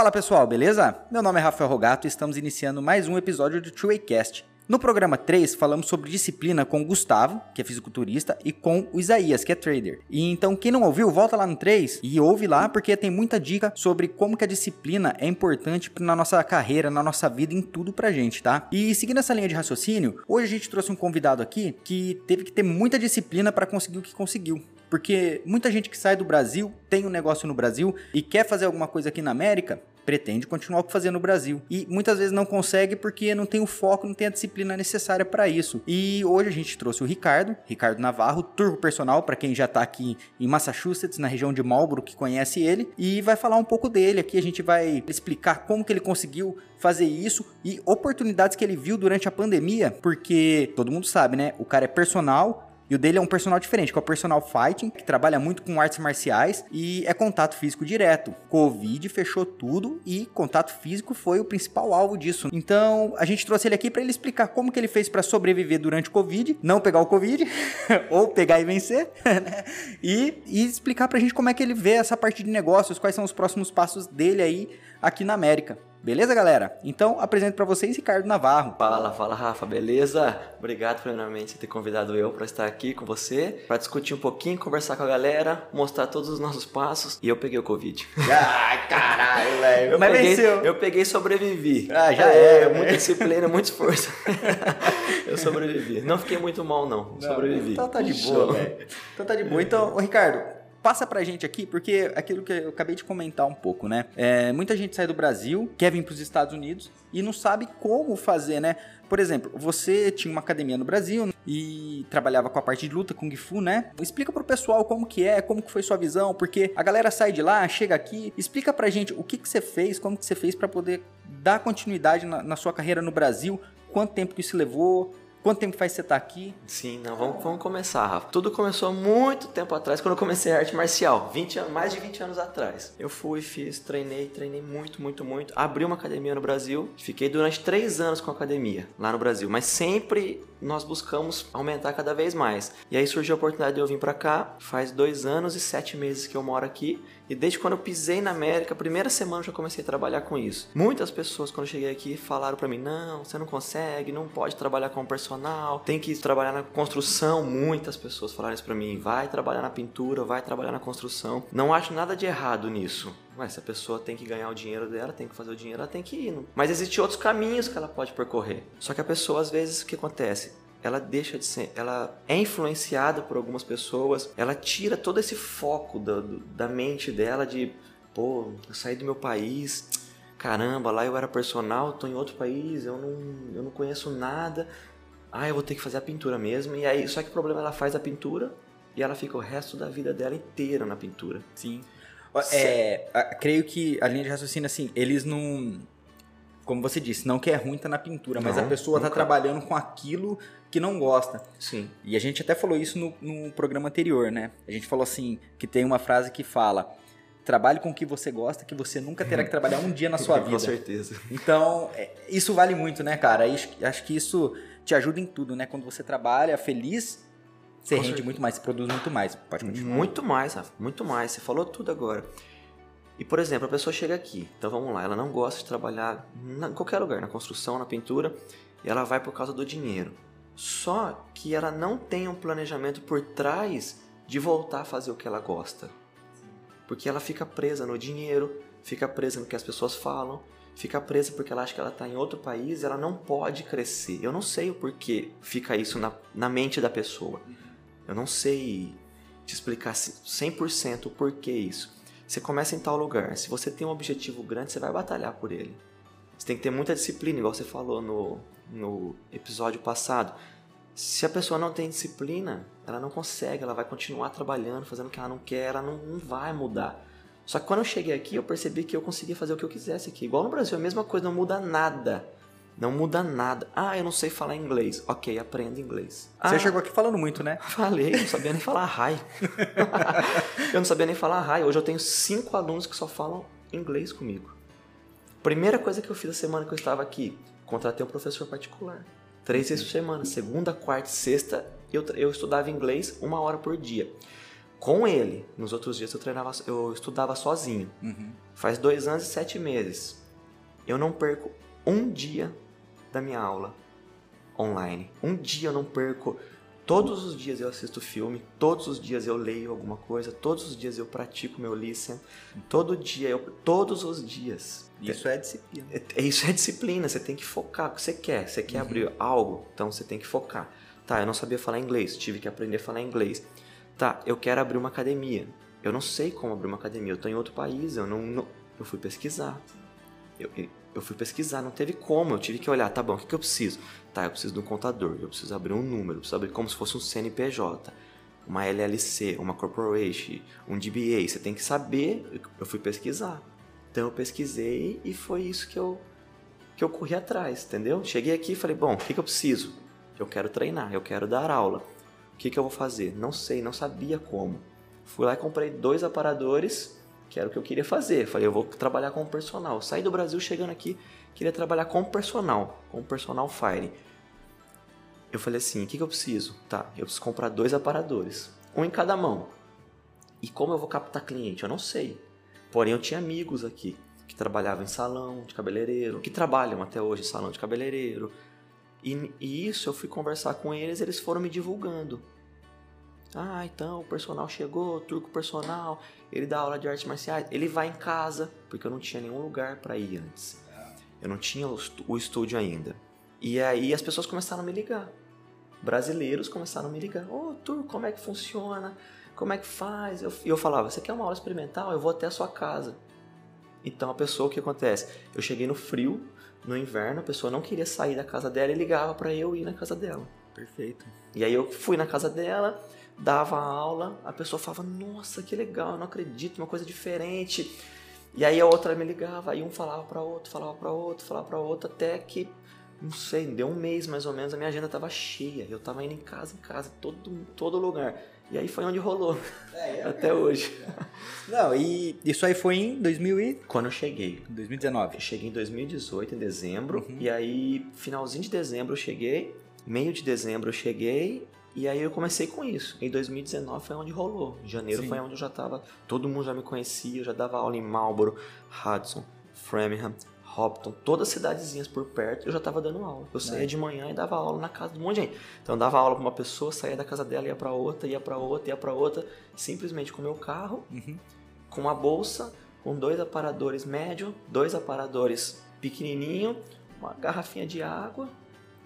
Fala pessoal, beleza? Meu nome é Rafael Rogato e estamos iniciando mais um episódio do Two Cast. No programa 3, falamos sobre disciplina com o Gustavo, que é fisiculturista, e com o Isaías, que é trader. E então, quem não ouviu, volta lá no 3 e ouve lá, porque tem muita dica sobre como que a disciplina é importante na nossa carreira, na nossa vida, em tudo pra gente, tá? E seguindo essa linha de raciocínio, hoje a gente trouxe um convidado aqui que teve que ter muita disciplina para conseguir o que conseguiu. Porque muita gente que sai do Brasil, tem um negócio no Brasil e quer fazer alguma coisa aqui na América, pretende continuar fazendo no Brasil. E muitas vezes não consegue porque não tem o foco, não tem a disciplina necessária para isso. E hoje a gente trouxe o Ricardo, Ricardo Navarro, turbo personal, para quem já tá aqui em Massachusetts, na região de Marlboro, que conhece ele, e vai falar um pouco dele aqui. A gente vai explicar como que ele conseguiu fazer isso e oportunidades que ele viu durante a pandemia, porque todo mundo sabe, né? O cara é personal, e o dele é um personal diferente, que é o personal fighting, que trabalha muito com artes marciais e é contato físico direto. Covid fechou tudo e contato físico foi o principal alvo disso. Então, a gente trouxe ele aqui para ele explicar como que ele fez para sobreviver durante o Covid, não pegar o Covid, ou pegar e vencer, né? E, e explicar pra gente como é que ele vê essa parte de negócios, quais são os próximos passos dele aí aqui na América. Beleza, galera? Então, apresento para vocês Ricardo Navarro. Fala, fala, Rafa, beleza? Obrigado, primeiramente, por ter convidado eu para estar aqui com você, para discutir um pouquinho, conversar com a galera, mostrar todos os nossos passos. E eu peguei o Covid. Ai, caralho, velho. Mas peguei, venceu. Eu peguei e sobrevivi. Ah, já é. é muita disciplina, muito esforço. eu sobrevivi. Não fiquei muito mal, não. não sobrevivi. Então tá de boa, velho. Então tá de boa. Então, ô, Ricardo, passa pra gente aqui, porque aquilo que eu acabei de comentar um pouco, né? É, muita gente sai do Brasil, quer vir pros Estados Unidos e não sabe como fazer, né? Por exemplo, você tinha uma academia no Brasil e trabalhava com a parte de luta, Kung Fu, né? Explica pro pessoal como que é, como que foi sua visão, porque a galera sai de lá, chega aqui, explica pra gente o que que você fez, como que você fez para poder dar continuidade na, na sua carreira no Brasil, quanto tempo que isso levou, Quanto tempo faz você estar tá aqui? Sim, não, vamos, vamos começar, Rafa. Tudo começou muito tempo atrás, quando eu comecei arte marcial, 20 anos, mais de 20 anos atrás. Eu fui, fiz, treinei, treinei muito, muito, muito. Abri uma academia no Brasil, fiquei durante três anos com a academia lá no Brasil, mas sempre nós buscamos aumentar cada vez mais. E aí surgiu a oportunidade de eu vir para cá, faz dois anos e sete meses que eu moro aqui. E desde quando eu pisei na América, primeira semana eu já comecei a trabalhar com isso. Muitas pessoas, quando eu cheguei aqui, falaram para mim: não, você não consegue, não pode trabalhar como personal, tem que trabalhar na construção. Muitas pessoas falaram isso para mim: vai trabalhar na pintura, vai trabalhar na construção. Não acho nada de errado nisso. Mas se a pessoa tem que ganhar o dinheiro dela, tem que fazer o dinheiro, ela tem que ir. Mas existem outros caminhos que ela pode percorrer. Só que a pessoa, às vezes, o que acontece? Ela deixa de ser, ela é influenciada por algumas pessoas, ela tira todo esse foco da, da mente dela de, pô, eu saí do meu país, caramba, lá eu era personal, tô em outro país, eu não, eu não conheço nada, ah, eu vou ter que fazer a pintura mesmo, e aí, só que o problema é ela faz a pintura e ela fica o resto da vida dela inteira na pintura. Sim. É, creio que a linha de raciocínio, assim, eles não como você disse, não que é ruim tá na pintura, mas não, a pessoa tá nunca. tá trabalhando com aquilo que não gosta. Sim. E a gente até falou isso no, no programa anterior, né? A gente falou assim, que tem uma frase que fala trabalhe com o que você gosta, que você nunca terá que trabalhar um dia na sua vida. Com certeza. Então, é, isso vale muito, né, cara? Acho que isso te ajuda em tudo, né? Quando você trabalha feliz, você com rende certeza. muito mais, você produz muito mais. Pode continuar. Muito mais, Rafa, muito mais. Você falou tudo agora. E, por exemplo, a pessoa chega aqui, então vamos lá, ela não gosta de trabalhar em qualquer lugar, na construção, na pintura, e ela vai por causa do dinheiro. Só que ela não tem um planejamento por trás de voltar a fazer o que ela gosta. Porque ela fica presa no dinheiro, fica presa no que as pessoas falam, fica presa porque ela acha que ela está em outro país, ela não pode crescer. Eu não sei o porquê fica isso na, na mente da pessoa. Eu não sei te explicar 100% o porquê isso. Você começa em tal lugar. Se você tem um objetivo grande, você vai batalhar por ele. Você tem que ter muita disciplina, igual você falou no, no episódio passado. Se a pessoa não tem disciplina, ela não consegue, ela vai continuar trabalhando, fazendo o que ela não quer, ela não, não vai mudar. Só que quando eu cheguei aqui, eu percebi que eu conseguia fazer o que eu quisesse aqui. Igual no Brasil, a mesma coisa, não muda nada. Não muda nada. Ah, eu não sei falar inglês. Ok, aprenda inglês. Você ah, chegou aqui falando muito, né? Falei, não sabia nem falar hi. eu não sabia nem falar hi. Hoje eu tenho cinco alunos que só falam inglês comigo. Primeira coisa que eu fiz a semana que eu estava aqui, contratei um professor particular. Três vezes por semana. Segunda, quarta e sexta, eu, eu estudava inglês uma hora por dia. com ele. Nos outros dias eu treinava, eu estudava sozinho. Uhum. Faz dois anos e sete meses. Eu não perco um dia da minha aula online. Um dia eu não perco. Todos os dias eu assisto filme, todos os dias eu leio alguma coisa, todos os dias eu pratico meu listen, todo dia eu, todos os dias. Isso é disciplina. É- Isso é disciplina, você tem que focar o que você quer. Você quer abrir algo, então você tem que focar. Tá, eu não sabia falar inglês, tive que aprender a falar inglês. Tá, eu quero abrir uma academia. Eu não sei como abrir uma academia, eu tô em outro país, eu não, não- eu fui pesquisar. Eu, eu fui pesquisar, não teve como, eu tive que olhar, tá bom, o que, que eu preciso? Tá, eu preciso de um contador, eu preciso abrir um número, eu preciso abrir como se fosse um CNPJ, uma LLC, uma corporation, um DBA, você tem que saber, eu fui pesquisar. Então eu pesquisei e foi isso que eu, que eu corri atrás, entendeu? Cheguei aqui e falei, bom, o que, que eu preciso? Eu quero treinar, eu quero dar aula. O que, que eu vou fazer? Não sei, não sabia como. Fui lá e comprei dois aparadores, que era o que eu queria fazer. Falei, eu vou trabalhar com personal. Saí do Brasil chegando aqui, queria trabalhar com personal, com personal fire. Eu falei assim, o que, que eu preciso? Tá, eu preciso comprar dois aparadores, um em cada mão. E como eu vou captar cliente? Eu não sei. Porém, eu tinha amigos aqui que trabalhavam em salão de cabeleireiro, que trabalham até hoje em salão de cabeleireiro. E, e isso eu fui conversar com eles, eles foram me divulgando. Ah, então o personal chegou, o turco personal, ele dá aula de artes marciais, ele vai em casa, porque eu não tinha nenhum lugar para ir antes. Eu não tinha o, estúdio ainda. E aí as pessoas começaram a me ligar. Brasileiros começaram a me ligar. Ô, turco, como é que funciona? Como é que faz? Eu- E eu, falava, você quer uma aula experimental? Eu vou até a sua casa. Então a pessoa, o que acontece? Eu cheguei no frio, no inverno, a pessoa não queria sair da casa dela e ligava para eu ir na casa dela. Perfeito. E aí eu fui na casa dela, dava a aula, a pessoa falava, nossa, que legal, eu não acredito, uma coisa diferente. E aí a outra me ligava, aí um falava para outro, falava para outro, falava para outro, até que, não sei, deu um mês mais ou menos, a minha agenda tava cheia, eu tava indo em casa, em casa, todo, todo lugar. E aí foi onde rolou, até hoje. Não, e isso aí foi em 2000 e... Quando eu cheguei, 2019. Eu cheguei em 2018, em dezembro, Uhum. e aí, finalzinho de dezembro eu cheguei, meio de dezembro eu cheguei, e aí eu comecei com isso. Em 2019 foi onde rolou. Em janeiro Sim. foi onde eu já tava, todo mundo já me conhecia, eu já dava aula em Marlboro, Hudson, Framingham, Hopton, todas as cidadezinhas por perto, eu já tava dando aula. Eu saía É. de manhã e dava aula na casa de um monte de gente. Então eu dava aula pra uma pessoa, saía da casa dela, ia pra outra, ia pra outra, ia pra outra, simplesmente com meu carro, Uhum. com uma bolsa, com dois aparadores médio, dois aparadores pequenininho, uma garrafinha de água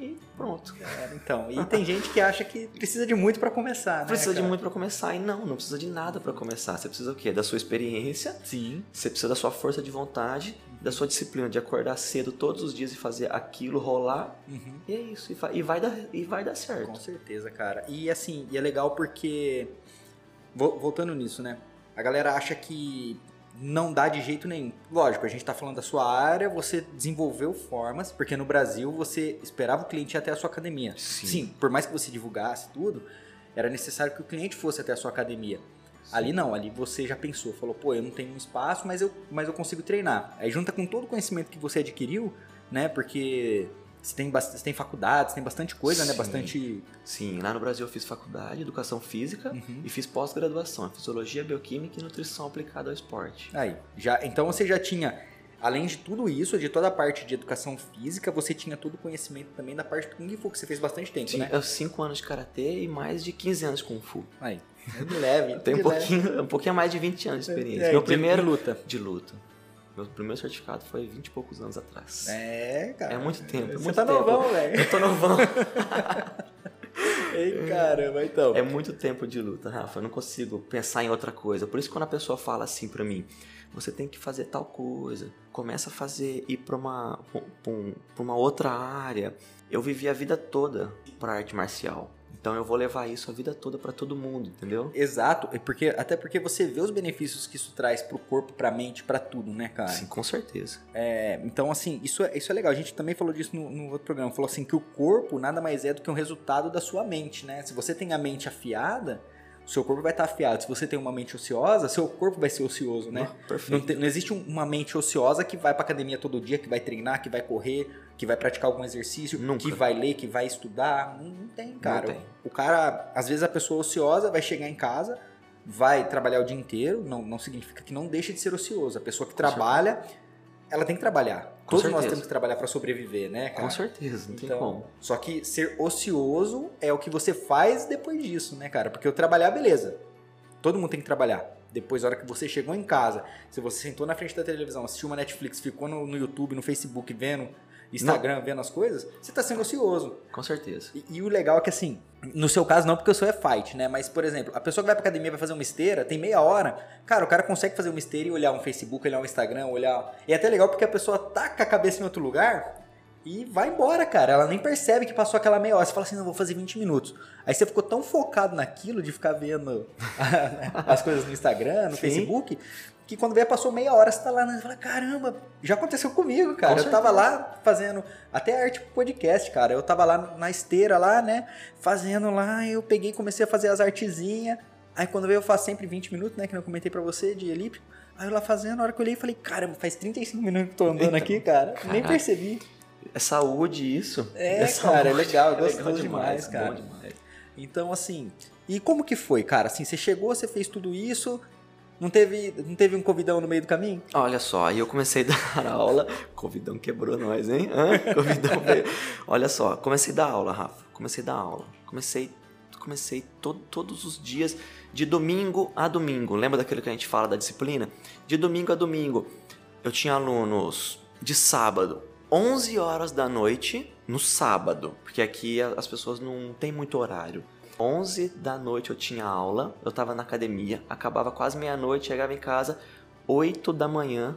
e pronto. Cara, então, e tem gente que acha que precisa de muito pra começar, né? Precisa de cara? muito para começar e não, não precisa de nada para começar. Você precisa o quê? Da sua experiência, Sim. você precisa da sua força de vontade, da sua disciplina de acordar cedo todos os dias e fazer aquilo rolar. Uhum. E é isso, e, e vai dar e vai dar Com certo. certeza, cara. E assim, e é legal porque. vo- Voltando nisso, né? A galera acha que não dá de jeito nenhum. Lógico, a gente tá falando da sua área, você desenvolveu formas, porque no Brasil você esperava o cliente ir até a sua academia. Sim. por mais que você divulgasse tudo, era necessário que o cliente fosse até a sua academia. Ali não, ali você já pensou, falou, pô, eu não tenho um espaço, mas eu, mas eu consigo treinar. Aí junta com todo o conhecimento que você adquiriu, né? Porque você tem, você tem faculdades, tem bastante coisa, né? Sim. Bastante. Sim, lá no Brasil eu fiz faculdade, educação física Uhum. e fiz pós-graduação, fisiologia, bioquímica e nutrição aplicada ao esporte. Aí, já, então você já tinha, além de tudo isso, de toda a parte de educação física, você tinha todo o conhecimento também da parte do Kung Fu, que você fez bastante tempo, Sim, né? eu 5 anos de karatê e mais de 15 anos de kung fu. Aí, de leve. Tem um de leve. pouquinho, um pouquinho a mais de 20 anos de experiência. É, Meu de- primeiro luta. de luta. Meu primeiro certificado foi 20 e poucos anos atrás. É, cara. É muito tempo, é Você muito tá tempo. novão, velho. Eu tô novão. Ei, caramba, então. É muito tempo de luta, Rafa. Eu não consigo pensar em outra coisa. Por isso, quando a pessoa fala assim pra mim, você tem que fazer tal coisa, começa a fazer, ir pra uma, um- pra uma outra área. Eu vivi a vida toda pra arte marcial. Então eu vou levar isso a vida toda pra todo mundo, entendeu? Exato, é porque, até porque você vê os benefícios que isso traz pro corpo, pra mente, pra tudo, né, cara? Sim, com certeza. É, então, assim, isso é, isso é legal. A gente também falou disso no, no outro programa. Falou assim que o corpo nada mais é do que um resultado da sua mente, né? Se você tem a mente afiada, seu corpo vai estar afiado. Se você tem uma mente ociosa, seu corpo vai ser ocioso, né? Não, Não, perfeito. tem- não existe um- uma mente ociosa que vai pra academia todo dia, que vai treinar, que vai correr, que vai praticar algum exercício, Nunca. que vai ler, que vai estudar. Não, não tem, cara. tem. O cara, às vezes a pessoa ociosa vai chegar em casa, vai trabalhar o dia inteiro, não, não significa que não deixe de ser ocioso. A pessoa que trabalha, ela tem que trabalhar. Com Todos certeza. nós temos que trabalhar para sobreviver, né, cara? Com certeza, não tem Então, como. Só que ser ocioso é o que você faz depois disso, né, cara? Porque o trabalhar, beleza. Todo mundo tem que trabalhar. Depois, na hora que você chegou em casa, se você sentou na frente da televisão, assistiu uma Netflix, ficou no, no YouTube, no Facebook, vendo Instagram, vendo as coisas, você tá sendo ocioso. Com certeza. E, e o legal é que assim, no seu caso não, porque o seu é fight, né? Mas, por exemplo, a pessoa que vai pra academia vai fazer uma esteira, tem meia hora, cara, o cara consegue fazer uma esteira e olhar um Facebook, olhar um Instagram, olhar. E é até legal porque a pessoa tá com a cabeça em outro lugar e vai embora, cara. Ela nem percebe que passou aquela meia hora. Você fala assim, não, vou fazer 20 minutos. Aí você ficou tão focado naquilo de ficar vendo as coisas no Instagram, no Sim. Facebook, que quando vê, passou meia hora, você tá lá, né? Fala, caramba, já aconteceu comigo, cara. Com eu tava lá fazendo até arte pro podcast, cara. Eu tava lá na esteira lá, né? Fazendo lá, eu peguei e comecei a fazer as artezinhas. Aí quando veio eu faço sempre 20 minutos, né? Que eu comentei pra você, de elíptico. Aí eu lá fazendo, na hora que eu olhei, falei, caramba, faz 35 minutos que eu tô andando Então, aqui, cara. Nem caraca. percebi. É saúde isso. É, saúde. cara, é legal, é legal gostoso demais, cara. Bom demais. Então, assim, e como que foi, cara? Assim, você chegou, você fez tudo isso, não teve, não teve um convidão no meio do caminho? Olha só, aí eu comecei a dar aula. Covidão quebrou nós, hein? Hã? Covidão veio. Olha só, comecei a dar aula, Rafa. Comecei a dar aula. Comecei, comecei to- todos os dias, de domingo a domingo. Lembra daquilo que a gente fala da disciplina? De domingo a domingo. Eu tinha alunos de sábado, 11 horas da noite, no sábado. Porque aqui as pessoas não têm muito horário. 11 da noite eu tinha aula, eu tava na academia, acabava quase meia-noite, chegava em casa, 8 da manhã,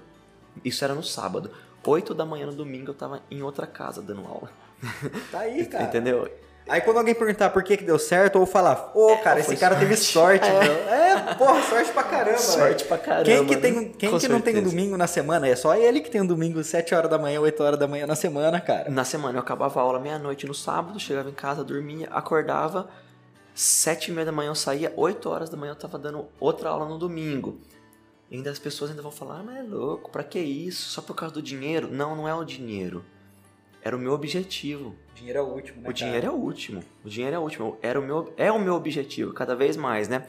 isso era no sábado. 8 da manhã no domingo eu tava em outra casa dando aula. Tá aí, cara. Entendeu? Aí quando alguém perguntar por que que deu certo, ou falar, ô, cara, esse foi cara teve sorte, sorte. meu. É, porra, sorte pra caramba, Sorte velho. pra caramba. Quem que, né? tem, quem que não tem um domingo na semana? É só ele que tem um domingo 7 horas da manhã, 8 horas da manhã na semana, cara. Na semana eu acabava a aula meia-noite no sábado, chegava em casa, dormia, acordava, sete e meia da manhã eu saía, 8 horas da manhã eu tava dando outra aula no domingo. E ainda as pessoas ainda vão falar, ah, mas é louco, pra que isso? Só por causa do dinheiro? Não, não é o dinheiro. Era o meu objetivo. O dinheiro é o último, né, O dinheiro é o último. O dinheiro é o último. Era o meu, é o meu objetivo, cada vez mais, né?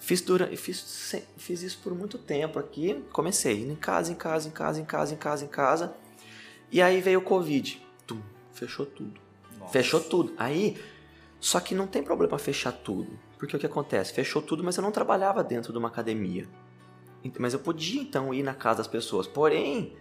Fiz, dura, fiz, fiz isso por muito tempo aqui. Comecei indo em casa, em casa, em casa, em casa, em casa, em casa. E aí veio o Covid. Tum, fechou tudo. Nossa. Fechou tudo. Aí, só que não tem problema fechar tudo. Porque o que acontece? Fechou tudo, mas eu não trabalhava dentro de uma academia. Mas eu podia então ir na casa das pessoas. Porém,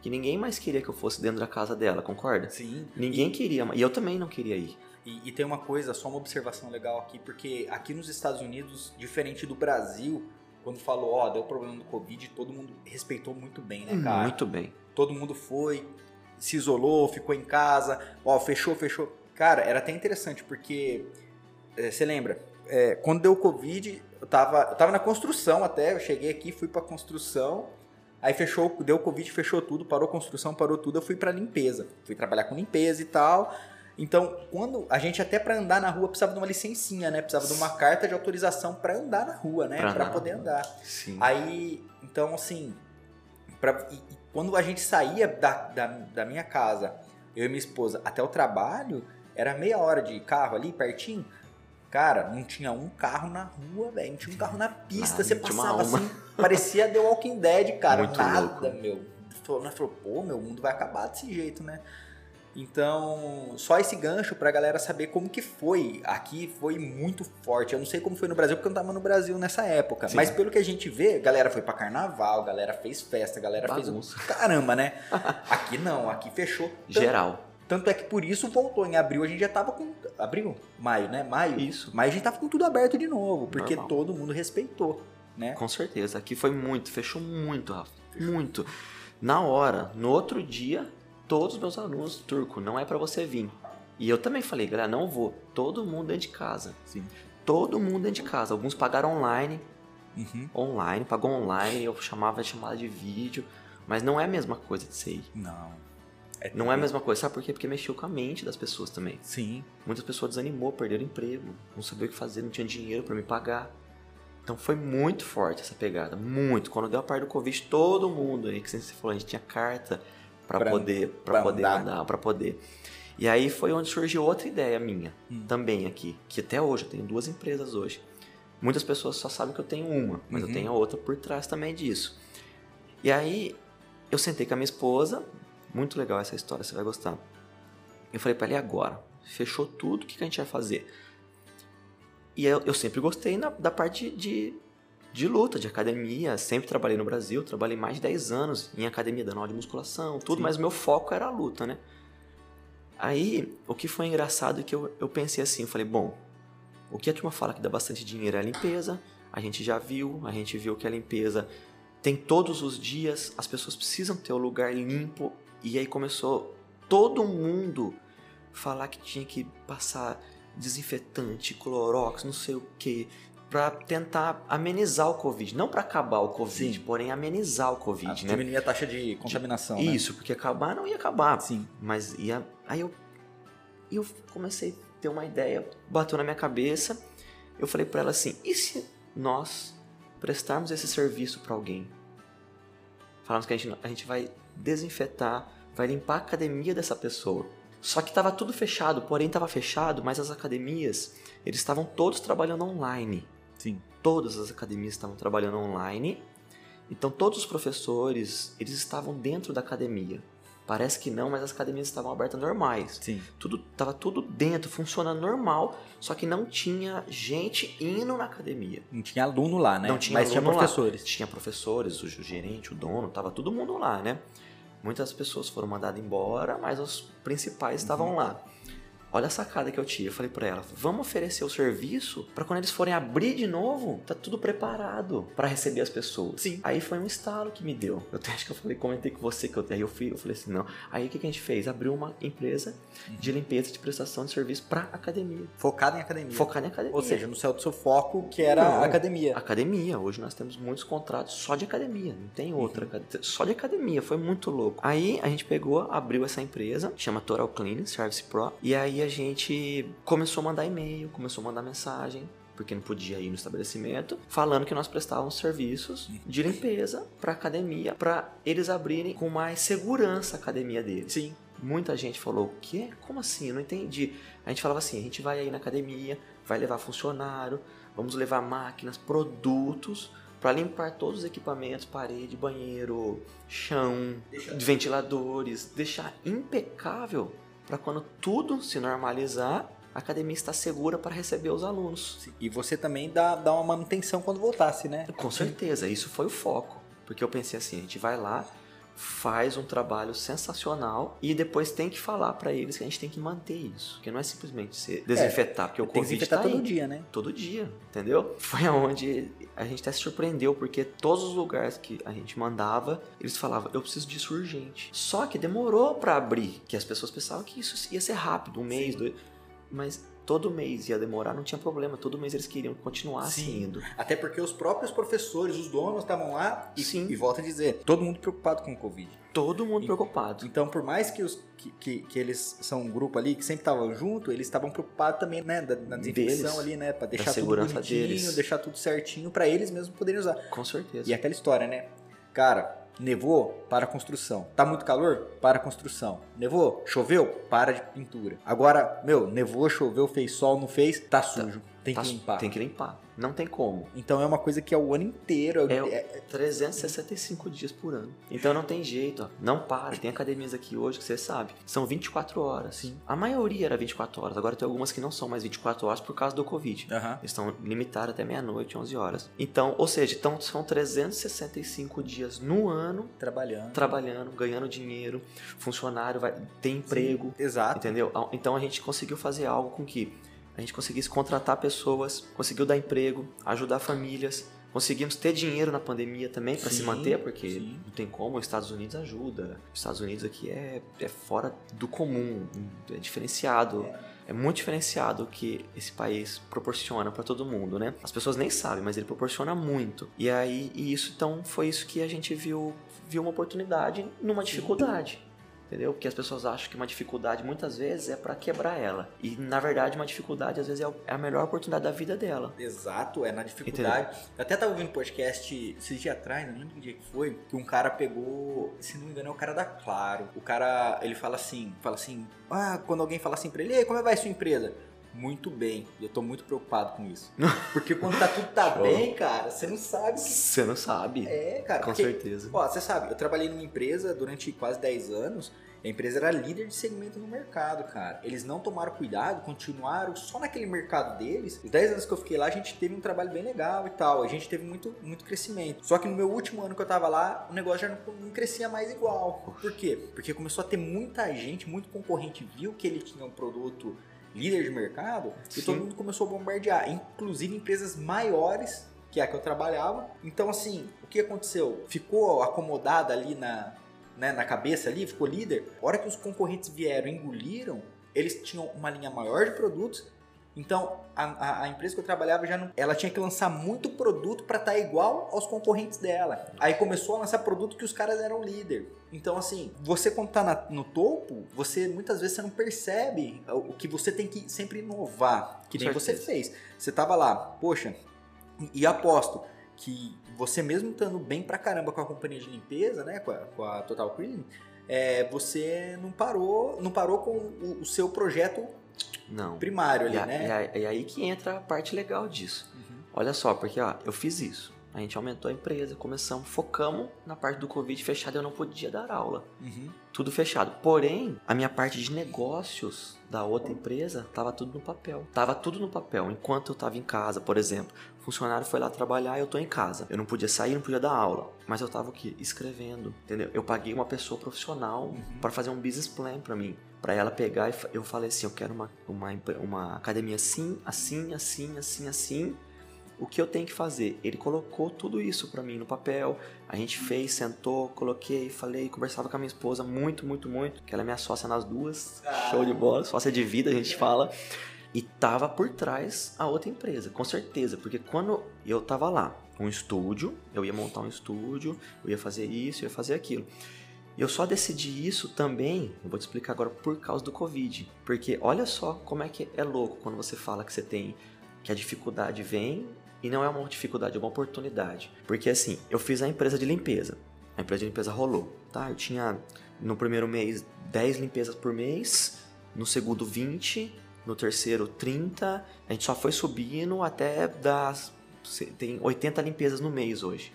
que ninguém mais queria que eu fosse dentro da casa dela, concorda? Sim. Ninguém queria, e eu também não queria ir. E, e tem uma coisa, só uma observação legal aqui, porque aqui nos Estados Unidos, diferente do Brasil, quando falou, ó, deu problema do Covid, todo mundo respeitou muito bem, né, cara? Muito bem. Todo mundo foi, se isolou, ficou em casa, ó, fechou, fechou. Cara, era até interessante, porque é, você lembra, é, quando deu o Covid, eu tava, eu tava na construção até, eu cheguei aqui, fui pra construção, aí fechou, deu o Covid, fechou tudo, parou a construção, parou tudo, eu fui pra limpeza. Fui trabalhar com limpeza e tal. Então, quando a gente até pra andar na rua precisava de uma licencinha, né? Precisava de uma carta de autorização pra andar na rua, né? Na poder andar. Sim. Aí, então assim, pra- e- e quando a gente saía da, da, da minha casa, eu e minha esposa, até o trabalho, era meia hora de carro ali, pertinho. Cara, não tinha um carro na rua, velho. Não tinha um carro na pista. Ah, você passava assim, parecia The Walking Dead, cara. Muito Nada, louco. meu. Falou, nós falou, pô, meu, mundo vai acabar desse jeito, né? Então, só esse gancho pra galera saber como que foi. Aqui foi muito forte. Eu não sei como foi no Brasil, porque eu não tava no Brasil nessa época. Sim. Mas pelo que a gente vê, galera foi pra carnaval, galera fez festa, galera Bagunça. fez. Caramba, né? Aqui não, aqui fechou. Geral. Tanto é que por isso voltou. Em abril a gente já tava com. Abril? Maio, né? Maio. Isso. Mas a gente tava com tudo aberto de novo, porque Normal. todo mundo respeitou, né? Com certeza. Aqui foi muito. Fechou muito, Rafa. Muito. Na hora, no outro dia, todos os meus alunos, turco, não é pra você vir. E eu também falei, galera, não vou. Todo mundo dentro de casa. Sim. Todo mundo dentro de casa. Alguns pagaram online, Uhum. online, pagou online, eu chamava de chamada de vídeo. Mas não é a mesma coisa de ser aí. Não. Não é a mesma coisa. Sabe por quê? Porque mexeu com a mente das pessoas também. Sim. Muitas pessoas desanimou, perderam emprego, não sabia o que fazer, não tinha dinheiro pra me pagar. Então foi muito forte essa pegada, muito. Quando deu a parte do Covid, todo mundo aí, que você falou, a gente tinha carta Pra- poder, para poder andar. andar, pra poder. E aí foi onde surgiu outra ideia minha, Hum. também aqui, que até hoje eu tenho duas empresas hoje. Muitas pessoas só sabem que eu tenho uma, mas Uhum. eu tenho a outra por trás também disso. E aí, eu sentei com a minha esposa, muito legal essa história, você vai gostar. Eu falei pra ela, e agora? Fechou tudo, o que, que a gente vai fazer? E eu, eu sempre gostei na- da parte de, de luta, de academia, sempre trabalhei no Brasil, trabalhei mais de 10 anos em academia, dando aula de musculação, tudo, Sim. mas meu foco era a luta, né? Aí, o que foi engraçado é que eu, eu pensei assim, eu falei, bom, o que a turma fala que dá bastante dinheiro é a limpeza, a gente já viu, a gente viu que a limpeza tem todos os dias, as pessoas precisam ter o lugar limpo, e aí começou todo mundo falar que tinha que passar desinfetante, clorox, não sei o que, pra tentar amenizar o Covid. Não pra acabar o Covid, Sim. porém amenizar o Ah, Covid, né? Diminuir a taxa de contaminação. né? Isso, porque acabar não ia acabar. Sim. Mas ia. Aí eu, eu comecei a ter uma ideia, bateu na minha cabeça. Eu falei pra ela assim: e se nós prestarmos esse serviço pra alguém? Falamos que a gente, a gente vai desinfetar, vai limpar a academia dessa pessoa. Só que tava tudo fechado, porém tava fechado, mas as academias, eles estavam todos trabalhando online. Sim. Todas as academias estavam trabalhando online. Então todos os professores, eles estavam dentro da academia. Parece que não, mas as academias estavam abertas normais. Sim. Tudo tava tudo dentro, funcionando normal, só que não tinha gente indo na academia. Não tinha aluno lá, né? Não tinha Mas tinha aluno lá. professores. Tinha professores, o gerente, o dono, tava todo mundo lá, né? Muitas pessoas foram mandadas embora, mas os principais estavam lá. Olha a sacada que eu tive. Eu falei pra ela: vamos oferecer o serviço pra quando eles forem abrir de novo, tá tudo preparado pra receber as pessoas. Sim. Aí foi um estalo que me deu. Eu acho que eu falei, comentei com você que eu, aí eu fui, eu falei assim: não. Aí o que, que a gente fez? Abriu uma empresa de limpeza de prestação de serviço pra academia. Focado em academia. Focada em academia. Ou seja, no céu do seu foco, que era Não. academia. Academia. Hoje nós temos muitos contratos só de academia, não tem outra. Só de academia, foi muito louco. Aí a gente pegou, abriu essa empresa, chama Total Cleaning Service Pro, e aí a gente começou a mandar e-mail, começou a mandar mensagem. Porque não podia ir no estabelecimento, falando que nós prestávamos serviços de limpeza para academia, para eles abrirem com mais segurança a academia deles. Sim. Muita gente falou, o quê? Como assim? Eu não entendi. A gente falava assim, a gente vai aí na academia, vai levar funcionário, vamos levar máquinas, produtos para limpar todos os equipamentos, parede, banheiro, chão, ventiladores, deixar impecável para quando tudo se normalizar, a academia está segura para receber os alunos. E você também dá, dá uma manutenção quando voltasse, né? Com certeza, isso foi o foco. Porque eu pensei assim, a gente vai lá, faz um trabalho sensacional e depois tem que falar para eles que a gente tem que manter isso. Porque não é simplesmente se desinfetar, porque o Tem Covid desinfetar tá aí. todo dia, né? Todo dia, entendeu? Foi aonde a gente até se surpreendeu, porque todos os lugares que a gente mandava, eles falavam, eu preciso disso urgente. Só que demorou para abrir, que as pessoas pensavam que isso ia ser rápido, um mês, Sim. dois. Mas todo mês ia demorar, não tinha problema. Todo mês eles queriam continuar Sim. indo. Até porque os próprios professores, os donos estavam lá e, Sim. e volta a dizer, todo mundo preocupado com o Covid. Todo mundo E- preocupado. Então, por mais que, os, que, que, que eles são um grupo ali que sempre estavam junto, eles estavam preocupados também, né, da, na desinfecção ali, né, pra deixar tudo bonitinho, deles. deixar tudo certinho pra eles mesmos poderem usar. Com certeza. E aquela história, né? Cara, nevou, para construção. Tá muito calor? Para construção. Nevou? Choveu? Para de pintura. Agora, meu, nevou, choveu, fez sol, não fez, tá sujo. Tem Tá- que limpar. Tem que limpar. Não tem como. Então é uma coisa que é o ano inteiro. É, é- 365 dias por ano. Então não tem jeito, ó. Não para. Tem academias aqui hoje que você sabe. São 24 horas. Sim. A maioria era 24 horas. Agora tem algumas que não são mais 24 horas por causa do Covid. Eles estão limitados até meia-noite, 11 horas. Então, ou seja, então são 365 dias no ano Trabalhando. trabalhando, ganhando dinheiro, funcionário vai ter emprego, Exato. entendeu? Então a gente conseguiu fazer algo com que a gente conseguisse contratar pessoas, conseguiu dar emprego, ajudar famílias, conseguimos ter dinheiro na pandemia também para se manter, porque sim. não tem como, os Estados Unidos ajuda. Os Estados Unidos aqui é, é fora do comum, é diferenciado. É muito diferenciado o que esse país proporciona para todo mundo, né? As pessoas nem sabem, mas ele proporciona muito. E aí, e isso então foi isso que a gente viu, viu uma oportunidade numa dificuldade. Entendeu? Porque as pessoas acham que uma dificuldade muitas vezes é para quebrar ela. E na verdade, uma dificuldade às vezes é é a melhor oportunidade da vida dela. Exato, é na dificuldade. Eu até tava ouvindo podcast esses dias atrás, não lembro que dia que foi, que um cara pegou, se não me engano, é o cara da Claro. O cara, ele fala assim, fala assim, ah, quando alguém fala assim pra ele, Ei, como vai sua empresa? Muito bem. E eu tô muito preocupado com isso. Porque quando tá tudo tá bem, cara, você não sabe que. Você não sabe. É, cara. Com porque, certeza. Ó, você sabe, eu trabalhei numa empresa durante quase 10 anos. A empresa era líder de segmento no mercado, cara. Eles não tomaram cuidado, continuaram só naquele mercado deles. Os 10 anos que eu fiquei lá, a gente teve um trabalho bem legal e tal. A gente teve muito, muito crescimento. Só que no meu último ano que eu tava lá, o negócio já não, não crescia mais igual. Por quê? Porque começou a ter muita gente, muito concorrente viu que ele tinha um produto líder de mercado e Sim. todo mundo começou a bombardear. Inclusive empresas maiores que é a que eu trabalhava. Então, assim, o que aconteceu? Ficou acomodada ali na, né, na cabeça ali, ficou líder. A hora que os concorrentes vieram e engoliram, eles tinham uma linha maior de produtos. Então, a, a- empresa que eu trabalhava já não, ela tinha que lançar muito produto para estar igual aos concorrentes dela. Aí começou a lançar produto que os caras eram líder. Então, assim, você quando tá na- no topo, você muitas vezes você não percebe o que você tem que sempre inovar, que nem você fez. Você tava lá, poxa, e- e aposto que você mesmo estando bem pra caramba com a companhia de limpeza, né, com a, com a Total Cleaning, é, você não parou, não parou com o, o seu projeto Não. primário ali, E, a- né? e a- e aí que entra a parte legal disso. Uhum. Olha só, porque ó, eu fiz isso. A gente aumentou a empresa, começamos, focamos na parte do Covid fechada, eu não podia dar aula. Uhum. Tudo fechado. Porém, a minha parte de negócios da outra empresa tava tudo no papel. Tava tudo no papel. Enquanto eu tava em casa, por exemplo, o funcionário foi lá trabalhar eu tô em casa. Eu não podia sair, não podia dar aula. Mas eu tava o quê? Escrevendo. Entendeu? Eu paguei uma pessoa profissional Uhum. para fazer um business plan para mim. Pra ela pegar e eu falei assim: eu quero uma, uma, uma academia assim, assim, assim, assim, assim. O que eu tenho que fazer? Ele colocou tudo isso pra mim no papel. A gente fez, sentou, coloquei, falei, conversava com a minha esposa muito, muito, muito, que ela é minha sócia nas duas. Show de bola, sócia de vida, a gente fala. E tava por trás a outra empresa, com certeza, porque quando eu tava lá, um estúdio, eu ia montar um estúdio, eu ia fazer isso, eu ia fazer aquilo. Eu só decidi isso também, eu vou te explicar agora por causa do Covid. Porque olha só como é que é louco quando você fala que você tem que a dificuldade vem e não é uma dificuldade, é uma oportunidade. Porque assim, eu fiz a empresa de limpeza. A empresa de limpeza rolou, tá? Eu tinha no primeiro mês 10 limpezas por mês, no segundo 20, no terceiro 30. A gente só foi subindo até das tem 80 limpezas no mês hoje.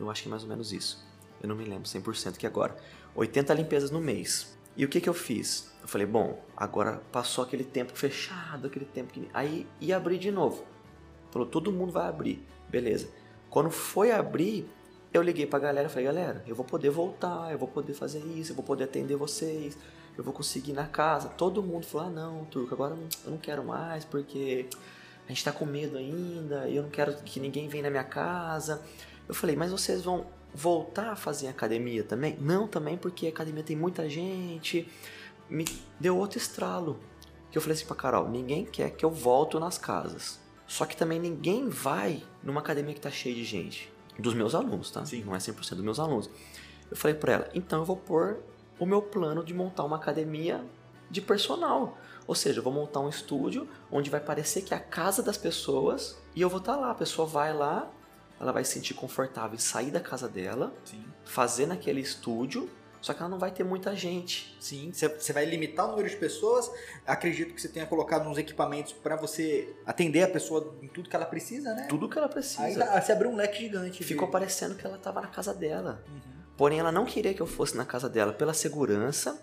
Eu acho que é mais ou menos isso. Eu não me lembro 100% que agora. 80 limpezas no mês. E o que que eu fiz? Eu falei, bom, agora passou aquele tempo fechado, aquele tempo que... Aí ia abrir de novo. Falou, todo mundo vai abrir. Beleza. Quando foi abrir, eu liguei pra galera e falei, galera, eu vou poder voltar, eu vou poder fazer isso, eu vou poder atender vocês, eu vou conseguir ir na casa. Todo mundo falou, ah não, Turco, agora eu não- quero mais, porque a gente tá com medo ainda, eu não quero que ninguém venha na minha casa. Eu falei, mas vocês vão voltar a fazer academia também? Não, também porque a academia tem muita gente. Me deu outro estralo. Que eu falei assim pra Carol, ninguém quer que eu volto nas casas. Só que também ninguém vai numa academia que tá cheia de gente. Dos meus alunos, tá? Sim. Não é 100% dos meus alunos. Eu falei pra ela, então eu vou pôr o meu plano de montar uma academia de personal. Ou seja, eu vou montar um estúdio onde vai parecer que é a casa das pessoas e eu vou estar lá. A pessoa vai lá, ela vai se sentir confortável em sair da casa dela, Sim. fazer naquele estúdio, só que ela não vai ter muita gente. Sim, você vai limitar o número de pessoas. Acredito que você tenha colocado uns equipamentos para você atender a pessoa em tudo que ela precisa, né? Tudo que ela precisa. Aí tá- você abriu um leque gigante. de- Ficou parecendo que ela estava na casa dela. Uhum. Porém, ela não queria que eu fosse na casa dela pela segurança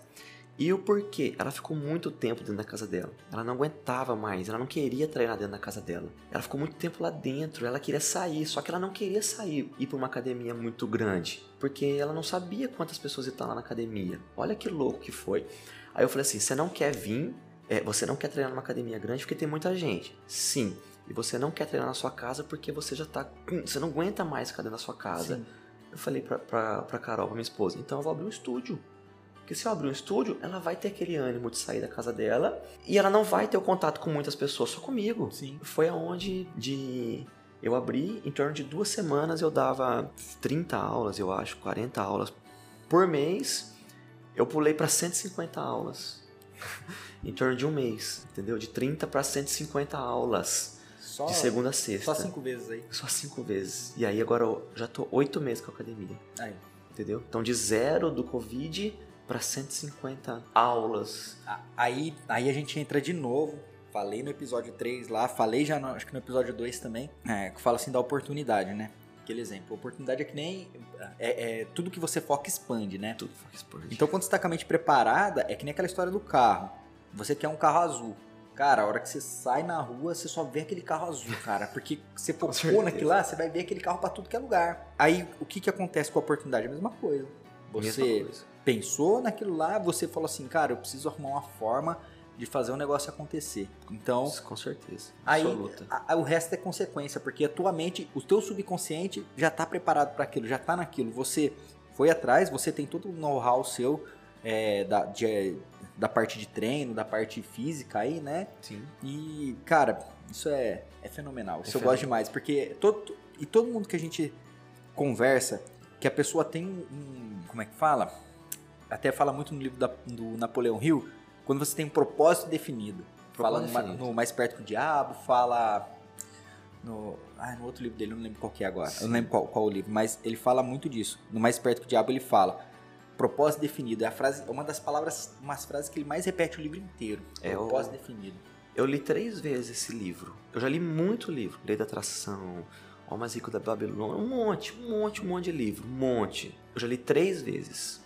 e o porquê. Ela ficou muito tempo dentro da casa dela. Ela não aguentava mais, ela não queria treinar dentro da casa dela. Ela ficou muito tempo lá dentro, ela queria sair, só que ela não queria sair ir para uma academia muito grande, porque ela não sabia quantas pessoas iam estar lá na academia. Olha que louco que foi. Aí eu falei assim: você não quer vir, é, você não quer treinar numa academia grande porque tem muita gente. Sim. E você não quer treinar na sua casa porque você já tá. Você não aguenta mais ficar dentro da sua casa. Sim. Eu falei pra, pra, pra Carol, pra minha esposa, então eu vou abrir um estúdio. Porque se eu abrir um estúdio, ela vai ter aquele ânimo de sair da casa dela e ela não vai ter o contato com muitas pessoas, só comigo. Sim. Foi aonde de eu abri, em torno de duas semanas eu dava 30 aulas, eu acho, 40 aulas por mês. Eu pulei para 150 aulas. em torno de um mês, entendeu? De 30 para 150 aulas. Só, de segunda a sexta. só cinco vezes aí. Só cinco vezes. E aí agora eu já tô oito meses com a academia. Aí. Entendeu? Então de zero do Covid para 150 aulas. Aí, aí a gente entra de novo Falei no episódio 3 lá, falei já no, acho que no episódio 2 também, é, que fala assim da oportunidade, né? Aquele exemplo. Oportunidade é que nem. É, é tudo que você foca expande, né? Tudo foca expande. Então, quando você tá com a mente preparada, é que nem aquela história do carro. Você quer um carro azul. Cara, a hora que você sai na rua, você só vê aquele carro azul, cara. Porque você focou naquilo lá, você vai ver aquele carro para tudo que é lugar. Aí, o que que acontece com a oportunidade? A mesma coisa. Você mesma coisa. Pensou naquilo lá, você falou assim, cara, eu preciso arrumar uma forma de fazer um negócio acontecer. Então, com certeza. Aí a, a, o resto é consequência, porque a tua mente, o teu subconsciente já está preparado para aquilo, já está naquilo. Você foi atrás, você tem todo o know-how seu é, da, de, da parte de treino, da parte física aí, né? Sim. E, cara, isso é, é fenomenal. Isso é eu gosto demais, porque todo, e todo mundo que a gente conversa, que a pessoa tem um. Como é que fala? Até fala muito no livro da, do Napoleão Hill, quando você tem um propósito definido. Propósito fala definido. No, no, Mais Perto que o Diabo, fala no, ah, no outro livro dele, eu não lembro qual que é agora. Sim. Eu não lembro qual, qual o livro, mas ele fala muito disso. No Mais Perto que o Diabo ele fala propósito definido. É a frase, é uma das palavras, umas frases que ele mais repete o livro inteiro. É propósito definido. Eu li três vezes esse livro. Eu já li muito livro. Lei da Atração, O Mais Rico da Babilônia, um monte, um monte, um monte de livro, um monte. Eu já li três vezes.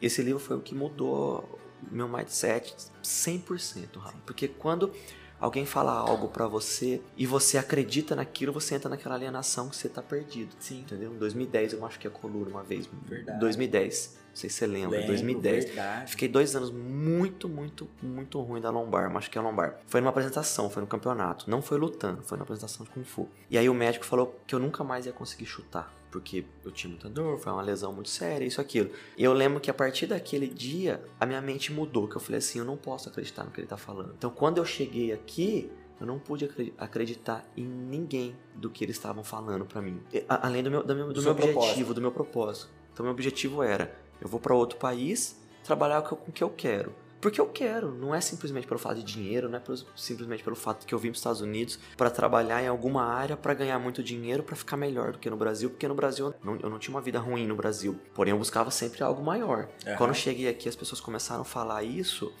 Esse livro foi o que mudou meu mindset 100%, Rafa. Porque quando alguém fala algo para você e você acredita naquilo, você entra naquela alienação que você tá perdido. Sim. Entendeu? Em 2010 eu acho que a coluna uma vez. Verdade. 2010. Não sei se você lembra. Lembro, 2010. Verdade. Fiquei dois anos muito, muito, muito ruim da lombar. Acho que é lombar. Foi numa apresentação, foi no campeonato. Não foi lutando, foi na apresentação de Kung Fu. E aí o médico falou que eu nunca mais ia conseguir chutar porque eu tinha muita dor, foi uma lesão muito séria, isso, aquilo. E eu lembro que a partir daquele dia, a minha mente mudou, que eu falei assim, eu não posso acreditar no que ele tá falando. Então, quando eu cheguei aqui, eu não pude acreditar em ninguém do que eles estavam falando para mim. Além do meu, do meu, do meu objetivo, propósito. do meu propósito. Então, meu objetivo era, eu vou para outro país, trabalhar com o que eu quero. Porque eu quero, não é simplesmente pelo fato de dinheiro, não é simplesmente pelo fato de que eu vim para os Estados Unidos para trabalhar em alguma área para ganhar muito dinheiro para ficar melhor do que no Brasil, porque no Brasil não, eu não tinha uma vida ruim no Brasil, porém eu buscava sempre algo maior. Uhum. Quando eu cheguei aqui, as pessoas começaram a falar isso,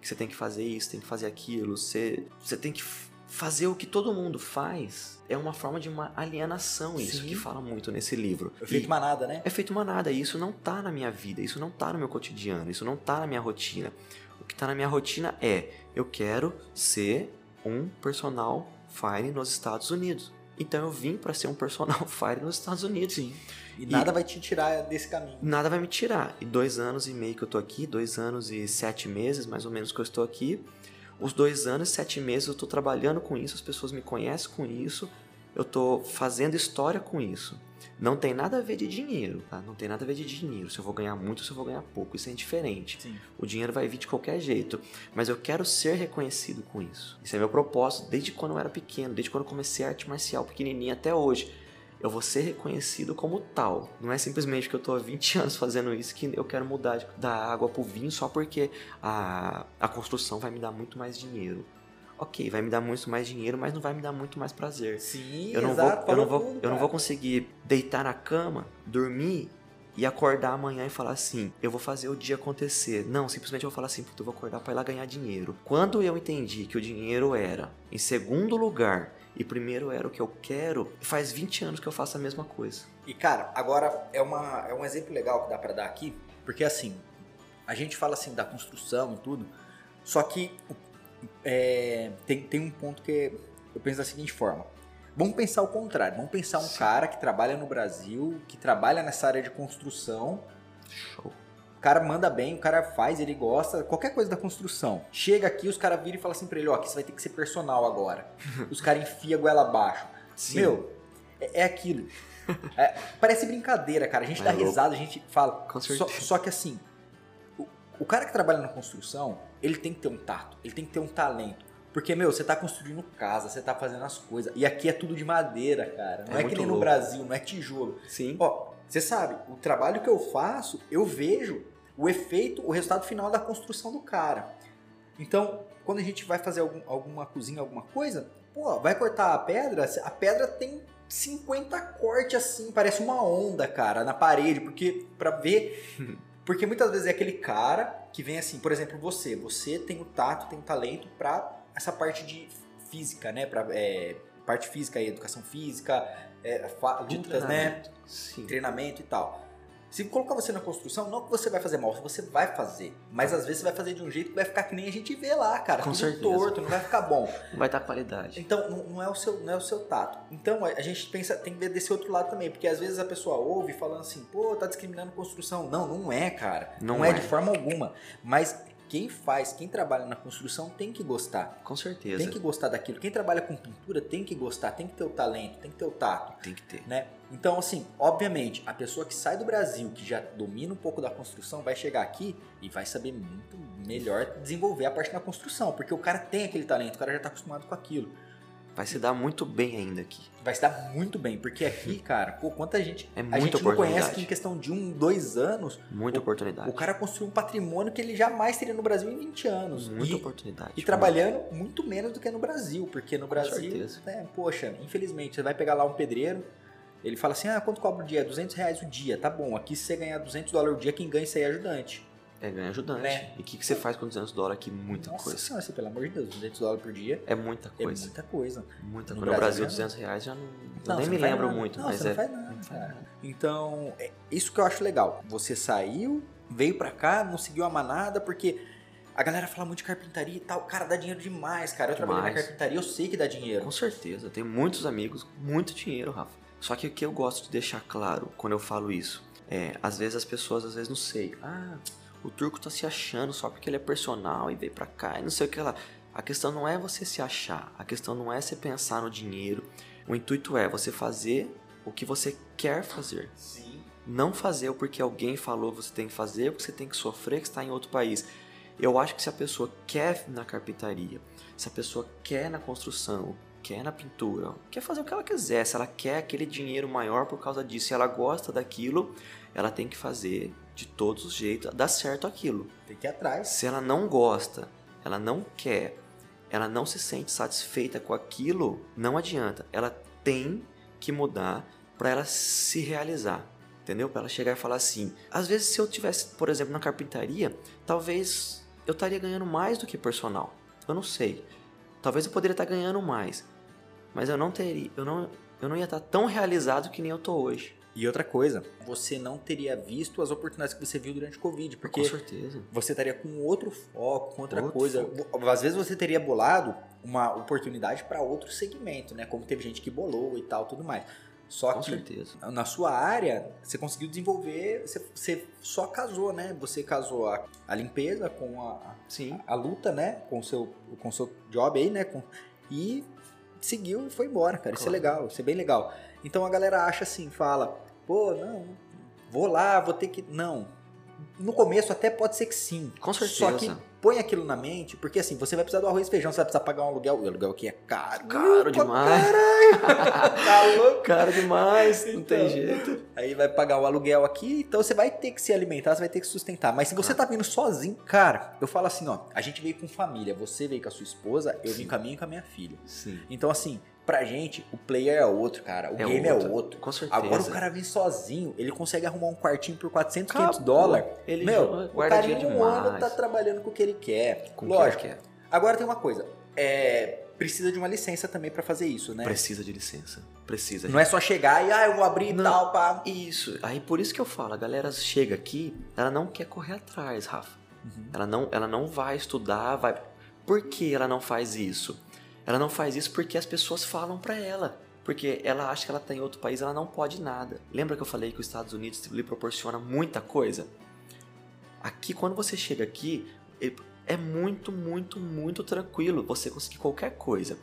que você tem que fazer isso, tem que fazer aquilo, você, você tem que fazer o que todo mundo faz é uma forma de uma alienação isso Sim. que fala muito nesse livro. É feito e manada, né? É feito manada e isso não tá na minha vida, isso não tá no meu cotidiano, isso não tá na minha rotina. Que tá na minha rotina é eu quero ser um personal fire nos Estados Unidos. Então eu vim para ser um personal fire nos Estados Unidos. Sim. E, e nada vai te tirar desse caminho. Nada vai me tirar. E dois anos e meio que eu tô aqui, dois anos e sete meses mais ou menos que eu estou aqui os dois anos e sete meses eu estou trabalhando com isso, as pessoas me conhecem com isso, eu estou fazendo história com isso. Não tem nada a ver de dinheiro, tá? Não tem nada a ver de dinheiro. Se eu vou ganhar muito, se eu vou ganhar pouco, isso é indiferente. Sim. O dinheiro vai vir de qualquer jeito, mas eu quero ser reconhecido com isso. Isso é meu propósito desde quando eu era pequeno, desde quando eu comecei a arte marcial pequenininha até hoje eu vou ser reconhecido como tal. Não é simplesmente que eu estou há 20 anos fazendo isso que eu quero mudar da água para o vinho só porque a, a construção vai me dar muito mais dinheiro. Ok, vai me dar muito mais dinheiro, mas não vai me dar muito mais prazer. Sim, eu não exato, vou, eu não vou, tudo, eu não vou conseguir deitar na cama, dormir e acordar amanhã e falar assim, eu vou fazer o dia acontecer. Não, simplesmente eu vou falar assim, puta, eu vou acordar para ir lá ganhar dinheiro. Quando eu entendi que o dinheiro era, em segundo lugar, e primeiro era o que eu quero, faz 20 anos que eu faço a mesma coisa. E cara, agora é, uma, é um exemplo legal que dá para dar aqui, porque assim, a gente fala assim da construção e tudo, só que é, tem, tem um ponto que eu penso da seguinte forma. Vamos pensar o contrário, vamos pensar um Sim. cara que trabalha no Brasil, que trabalha nessa área de construção. Show cara manda bem, o cara faz, ele gosta, qualquer coisa da construção. Chega aqui, os caras viram e falam assim pra ele, ó, que você vai ter que ser personal agora. os caras enfiam a goela abaixo. Sim. Meu, é, é aquilo. É, parece brincadeira, cara. A gente é dá louco. risada, a gente fala. Só, só que assim, o, o cara que trabalha na construção, ele tem que ter um tato, ele tem que ter um talento. Porque, meu, você tá construindo casa, você tá fazendo as coisas. E aqui é tudo de madeira, cara. Não é, é que nem louco. no Brasil, não é tijolo. Sim. Ó, você sabe, o trabalho que eu faço, eu vejo o efeito, o resultado final da construção do cara. Então, quando a gente vai fazer algum, alguma cozinha, alguma coisa, pô, vai cortar a pedra, a pedra tem 50 cortes assim, parece uma onda, cara, na parede, porque para ver, porque muitas vezes é aquele cara que vem assim, por exemplo, você, você tem o tato, tem o talento para essa parte de física, né? Pra, é, parte física aí, educação física, é, lutas, né? Sim. Treinamento e tal. Se colocar você na construção, não que você vai fazer mal, você vai fazer. Mas às vezes você vai fazer de um jeito que vai ficar que nem a gente vê lá, cara. Com tudo certeza. torto, não vai ficar bom. Não vai dar qualidade. Então, não, é o seu, não é o seu tato. Então, a, a gente pensa, tem que ver desse outro lado também, porque às vezes a pessoa ouve falando assim, pô, tá discriminando construção. Não, não é, cara. Não, Não é. é. de forma alguma. Mas quem faz, quem trabalha na construção tem que gostar. Com certeza. Tem que gostar daquilo. Quem trabalha com pintura tem que gostar, tem que ter o talento, tem que ter o tato Tem que ter. né? Então, assim, obviamente, a pessoa que sai do Brasil, que já domina um pouco da construção, vai chegar aqui e vai saber muito melhor desenvolver a parte da construção, porque o cara tem aquele talento, o cara já tá acostumado com aquilo. Vai se dar muito bem ainda aqui. Vai se dar muito bem, porque aqui, cara, pô, quanta gente. É a muita gente não conhece que em questão de um, dois anos, Muita O- oportunidade. o cara construiu um patrimônio que ele jamais teria no Brasil em 20 anos. Muita E- oportunidade. E trabalhando muito menos do que no Brasil, porque no Brasil, né, poxa, infelizmente, você vai pegar lá um pedreiro, ele fala assim, ah, quanto cobra o dia? 200 reais o dia, tá bom, aqui se você ganhar 200 dólares o dia, quem ganha isso aí é ajudante. É ganha ajudante. Né? E o que, que você faz com 200 dólares aqui? Muita Nossa coisa. senhora, assim, pelo amor de Deus, 200 dólares por dia É muita é coisa. muita coisa. Muita No coisa. No Brasil, Brasil, 200 reais já não. Não, nem me lembro nada. muito, não, mas você é. não faz nada, cara. Então, é isso que eu acho legal. Você saiu, veio pra cá, não seguiu a manada, porque a galera fala muito de carpintaria e tal. Cara, dá dinheiro demais, cara. Eu trabalhei na Demais. carpintaria, eu sei que dá dinheiro. Com certeza. Eu tenho muitos amigos, muito dinheiro, Rafa. Só que o que eu gosto de deixar claro quando eu falo isso é, às vezes as pessoas, às vezes não sei. Ah, o turco tá se achando só porque ele é personal e veio pra cá e não sei o que lá. A questão não é você se achar, a questão não é você pensar no dinheiro. O intuito é você fazer o que você quer fazer. Sim. Não fazer o porque alguém falou que você tem que fazer, porque você tem que sofrer que está em outro país. Eu acho que se a pessoa quer na carpintaria, se a pessoa quer na construção, quer na pintura, quer fazer o que ela quiser, se ela quer aquele dinheiro maior por causa disso, se ela gosta daquilo, ela tem que fazer de todos os jeitos, dar certo aquilo. Tem que ir atrás. Se ela não gosta, ela não quer, ela não se sente satisfeita com aquilo, não adianta. Ela tem que mudar para ela se realizar. Entendeu? Para ela chegar e falar assim. Às vezes, se eu tivesse, por exemplo, na carpintaria, talvez eu estaria ganhando mais do que personal. Eu não sei. Talvez eu poderia estar ganhando mais, mas eu não teria, eu não, eu não ia estar tão realizado que nem eu tô hoje. E outra coisa, você não teria visto as oportunidades que você viu durante o Covid, Com porque certeza. você estaria com outro foco, com outra Outro coisa. Às vezes você teria bolado uma oportunidade para outro segmento, né? Como teve gente que bolou e tal, tudo mais. Só Com que certeza. na sua área, você conseguiu desenvolver, você, você só casou, né? Você casou a, a limpeza com a, Sim. a luta, né? Com o seu, com o seu job aí, né? Com, e seguiu e foi embora, cara. Isso é Claro. legal, isso é bem legal. Então a galera acha assim, fala, pô, não, vou lá, vou ter que. Não. No começo até pode ser que sim. Com Só certeza. que põe aquilo na mente, porque assim, você vai precisar do arroz e feijão, você vai precisar pagar um aluguel. O aluguel aqui é caro. Caro demais. Caralho! tá louco? Cara demais, não tem Então. jeito. Aí vai pagar o aluguel aqui, então você vai ter que se alimentar, você vai ter que sustentar. Mas se você tá vindo sozinho, cara, eu falo assim, ó, a gente veio com família, você veio com a sua esposa, eu vim com a minha e com a minha filha. Sim. Então assim, pra gente, o player é outro, cara, o É game outro. é outro. Com certeza. Agora o cara vem sozinho, ele consegue arrumar um quartinho por 400, Acabou. 500 dólares. Ele Meu, o cara em um ano tá trabalhando com o que ele quer. Com Lógico. que é. Agora tem uma coisa, é, precisa de uma licença também pra fazer isso, né? Precisa de licença. Precisa. Não é só chegar e, ah, eu vou abrir e tal, pá. Isso. Aí por isso que eu falo, a galera chega aqui, ela não quer correr atrás, Rafa. Uhum. Ela não, ela não vai estudar, vai. Por que ela não faz isso? Ela não faz isso porque as pessoas falam pra ela. Porque ela acha que ela tá em outro país, ela não pode nada. Lembra que eu falei que os Estados Unidos lhe proporciona muita coisa? Aqui, quando você chega aqui, é muito, muito, muito tranquilo você conseguir qualquer coisa.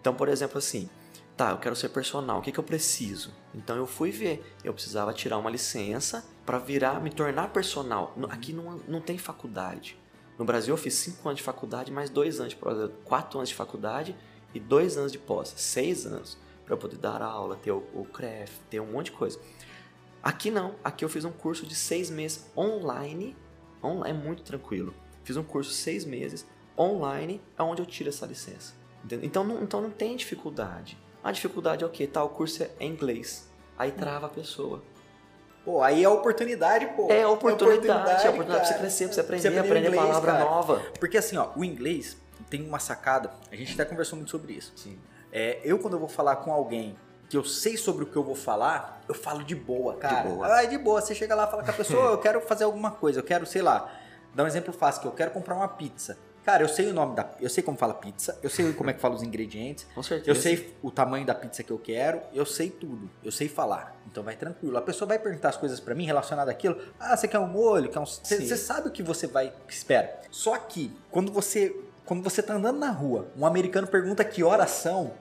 Então, por exemplo, assim, tá, eu quero ser personal, o que, que eu preciso? Então eu fui ver, eu precisava tirar uma licença para virar, me tornar personal. No- Aqui não, não tem faculdade. No Brasil eu fiz 5 anos de faculdade, mais 2 anos de pós, 4 anos de faculdade e 2 anos de pós, 6 anos para eu poder dar aula, ter o, o CREF, ter um monte de coisa. Aqui não, aqui eu fiz um curso de 6 meses online, on- é muito tranquilo. Fiz um curso 6 meses online, aonde eu tiro essa licença. Entendeu? Então não, então não tem dificuldade. A dificuldade é o quê? Tá, o curso é inglês. Aí trava a pessoa. Pô, aí é oportunidade, pô. É oportunidade, é a oportunidade pra você crescer, pra você aprender, Você aprender aprender inglês, palavra cara. nova. Porque assim, ó, o inglês, tem uma sacada, a gente até conversou muito sobre isso. Sim. É, eu, quando eu vou falar com alguém que eu sei sobre o que eu vou falar, eu falo de boa, cara. boa. Ah, é de boa. Você chega lá e fala com a pessoa, eu quero fazer alguma coisa, eu quero, sei lá, dar um exemplo fácil, que eu quero comprar uma pizza. Cara, eu sei o nome da. Eu sei como fala pizza, eu sei como é que fala os ingredientes, Com certeza. eu sei o tamanho da pizza que eu quero, eu sei tudo, eu sei falar. Então vai tranquilo. A pessoa vai perguntar as coisas pra mim relacionadas àquilo. Ah, você quer um molho? Quer um... Você sabe o que você vai que espera. Só que quando você quando você tá andando na rua, um americano pergunta que horas são.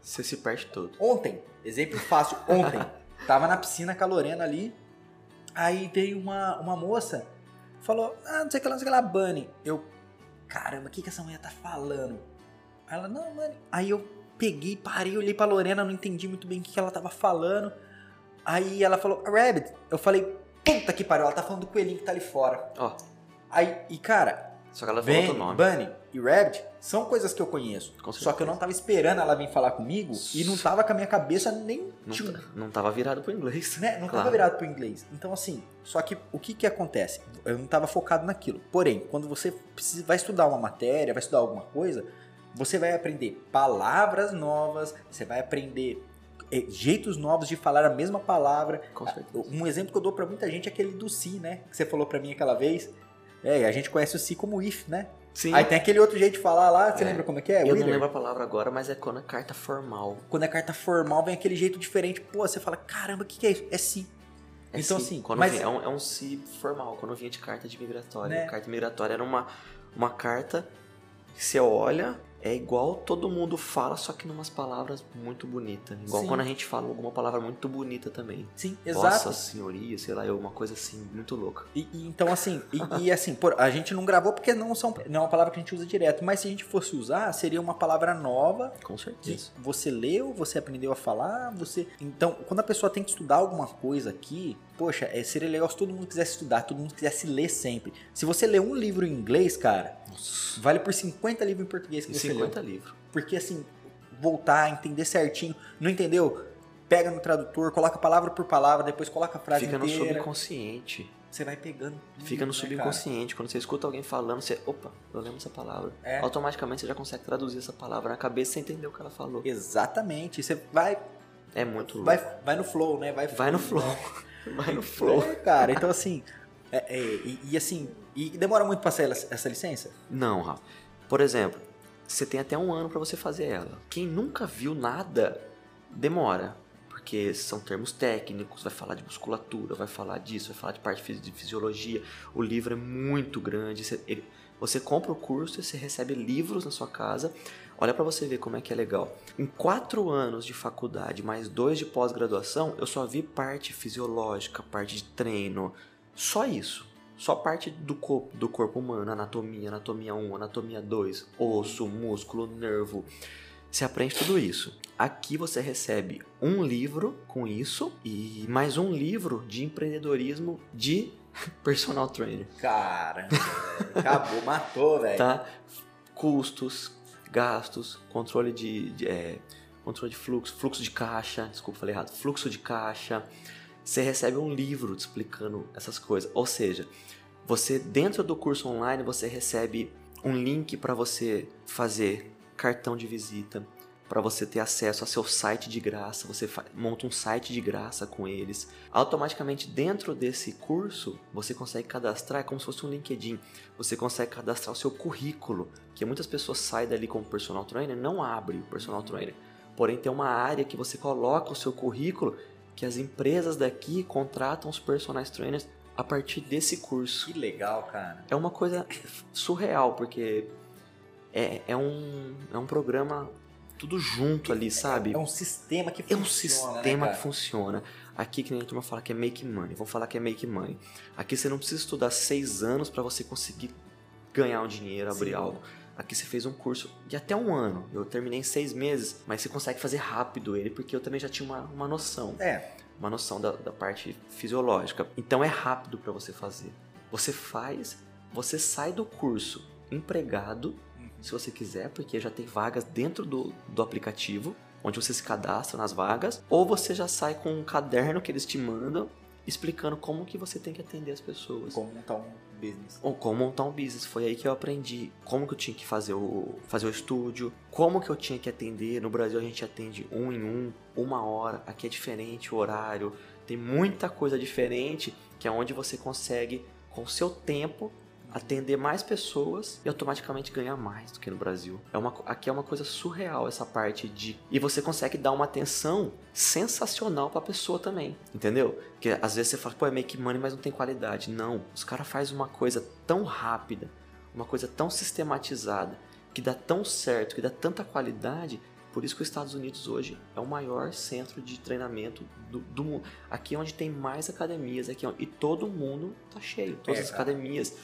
Você se perde todo. Ontem, exemplo fácil, ontem, tava na piscina com a Lorena ali, aí veio uma, uma moça, falou, ah, não sei o que lá, não sei o que lá, Bunny. Eu, caramba, o que, que essa mulher tá falando? Aí ela, não, Bunny. Aí eu peguei, parei, olhei pra Lorena, não entendi muito bem o que, que ela tava falando. Aí ela falou, Rabbit. Eu falei, puta que pariu, ela tá falando do coelhinho que tá ali fora. Ó, Aí, e cara, só que ela falou outro nome. Bunny e Rabbit são coisas que eu conheço. Só que eu não tava esperando ela vir falar comigo e não tava com a minha cabeça nem Não, tchum, não tava virado pro inglês. né? Não tava Claro. virado pro inglês. Então, assim, só que o que que acontece? Eu não tava focado naquilo. Porém, quando você precisa, vai estudar uma matéria, vai estudar alguma coisa, você vai aprender palavras novas, você vai aprender eh, jeitos novos de falar a mesma palavra. Com certeza. Um exemplo que eu dou pra muita gente é aquele do si, né? Que você falou pra mim aquela vez. É, a gente conhece o si como if, né? Sim. Aí tem aquele outro jeito de falar lá, você É. lembra como é que é? eu não Wither? lembro a palavra agora, mas é quando é carta formal. Quando é carta formal, vem aquele jeito diferente. Pô, você fala, caramba, o que, que é isso? É si. É Então, sim. assim, quando mas- vinha- é, um, é um si formal, quando vinha de carta de migratória. Né? Carta migratória era uma, uma carta que você olha, é igual todo mundo fala, só que numas palavras muito bonitas. Igual Sim. quando a gente fala alguma palavra muito bonita também. Sim, exato. senhoria, sei lá, é uma coisa assim, muito louca. E, e então, assim, e, e assim, pô, a gente não gravou porque não, são, não é uma palavra que a gente usa direto, mas se a gente fosse usar, seria uma palavra nova Com certeza. você leu, você aprendeu a falar, você. Então, quando a pessoa tem que estudar alguma coisa aqui, poxa, é, seria legal se todo mundo quisesse estudar, todo mundo quisesse ler sempre. Se você lê um livro em inglês, cara, Nossa. vale por 50 livros em português que E você 50 leu. livros. Porque assim, voltar, entender certinho, não entendeu? Pega no tradutor, coloca palavra por palavra, depois coloca a frase Fica no inteira. subconsciente. Você vai pegando. tudo, Fica no né, cara? subconsciente. Quando você escuta alguém falando, você. Opa, eu lembro essa palavra. É. Automaticamente você já consegue traduzir essa palavra na cabeça sem entender o que ela falou. Exatamente. Você vai, É muito louco. vai, vai no flow, né? Vai, Vai no flow. Vai no flow. É, cara. Então assim, é, é, e, e assim, e demora muito pra sair essa licença? Não, Rafa. Por exemplo, você tem até um ano pra você fazer ela. Quem nunca viu nada, demora. Porque são termos técnicos, vai falar de musculatura, vai falar disso, vai falar de parte de fisiologia. O livro é muito grande. Você, ele- você compra o curso e você recebe livros na sua casa. Olha pra você ver como é que é legal. Em quatro anos de faculdade, mais dois de pós-graduação, eu só vi parte fisiológica, parte de treino. Só isso. Só parte do corpo, do corpo humano, anatomia, anatomia 1, anatomia 2, osso, músculo, nervo. Você aprende tudo isso. Aqui você recebe um livro com isso e mais um livro de empreendedorismo de personal trainer, Cara, acabou, matou, velho. tá? Custos, gastos, controle de, de, é, controle de fluxo, fluxo de caixa, desculpa, falei errado, fluxo de caixa. Você recebe um livro te explicando essas coisas. Ou seja, você dentro do curso online você recebe um link para você fazer cartão de visita, para você ter acesso a seu site de graça, você monta um site de graça com eles. Automaticamente dentro desse curso, você consegue cadastrar, é como se fosse um LinkedIn. Você consegue cadastrar o seu currículo, que muitas pessoas saem dali como personal trainer, não abre o personal trainer. Porém tem uma área que você coloca o seu currículo, que as empresas daqui contratam os personal trainers a partir desse curso. Que legal, cara. É uma coisa surreal, porque é, é, um, é um programa tudo junto ali, sabe? É um sistema que É um funciona, sistema né, que funciona. Aqui que nem a turma fala que é make money. Vamos falar que é make money. Aqui você não precisa estudar seis anos para você conseguir ganhar um dinheiro, abrir Sim. algo. Aqui você fez um curso de até um ano. Eu terminei em seis meses, mas você consegue fazer rápido ele, porque eu também já tinha uma, uma noção. É, Uma noção da, da parte fisiológica. Então é rápido para você fazer. Você faz, você sai do curso empregado, se você quiser, porque já tem vagas dentro do, do aplicativo, onde você se cadastra nas vagas, ou você já sai com um caderno que eles te mandam explicando como que você tem que atender as pessoas. Como montar um business. Ou como montar um business. Foi aí que eu aprendi como que eu tinha que fazer o, fazer o estúdio, como que eu tinha que atender. No Brasil a gente atende um em um, uma hora. Aqui é diferente o horário. Tem muita coisa diferente que é onde você consegue, com o seu tempo, atender mais pessoas e automaticamente ganhar mais do que no Brasil. É uma, aqui é uma coisa surreal essa parte de. E você consegue dar uma atenção sensacional pra pessoa também. Entendeu? Porque às vezes você fala, pô, é make money, mas não tem qualidade. Não. Os caras fazem uma coisa tão rápida, uma coisa tão sistematizada, que dá tão certo, que dá tanta qualidade, por isso que os Estados Unidos hoje é o maior centro de treinamento do, do mundo. Aqui é onde tem mais academias, aqui é onde, e todo mundo tá cheio. Todas É, as academias,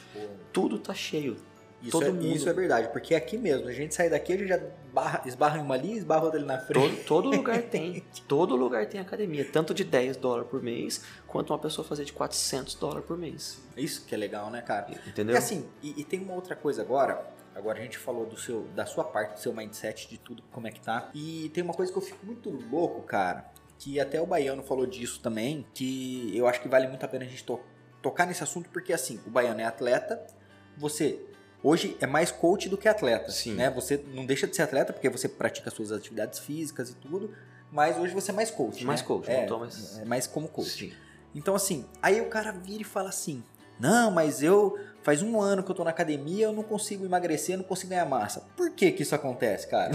tudo tá cheio. Isso, Todo é, mundo. isso é verdade, porque aqui mesmo, a gente sai daqui, a gente já barra, esbarra em uma ali, esbarra outra ali na frente. Todo, todo lugar tem. Todo lugar tem academia. Tanto de 10 dólares por mês, quanto uma pessoa fazer de 400 dólares por mês. Isso que é legal, né, cara? Entendeu? E assim, e, e tem uma outra coisa agora. Agora a gente falou do seu, da sua parte, do seu mindset, de tudo, como é que tá. E tem uma coisa que eu fico muito louco, cara. Que até o Baiano falou disso também. Que eu acho que vale muito a pena a gente to- tocar nesse assunto, porque assim, o Baiano é atleta. Você hoje é mais coach do que atleta. Sim. Né? Você não deixa de ser atleta, porque você pratica suas atividades físicas e tudo. Mas hoje você é mais coach. Mais né? coach, é, não tô mais- é mais como coach. Sim. Então, assim, aí o cara vira e fala assim: Não, mas eu. Faz um ano que eu tô na academia, eu não consigo emagrecer, eu não consigo ganhar massa. Por que que isso acontece, cara?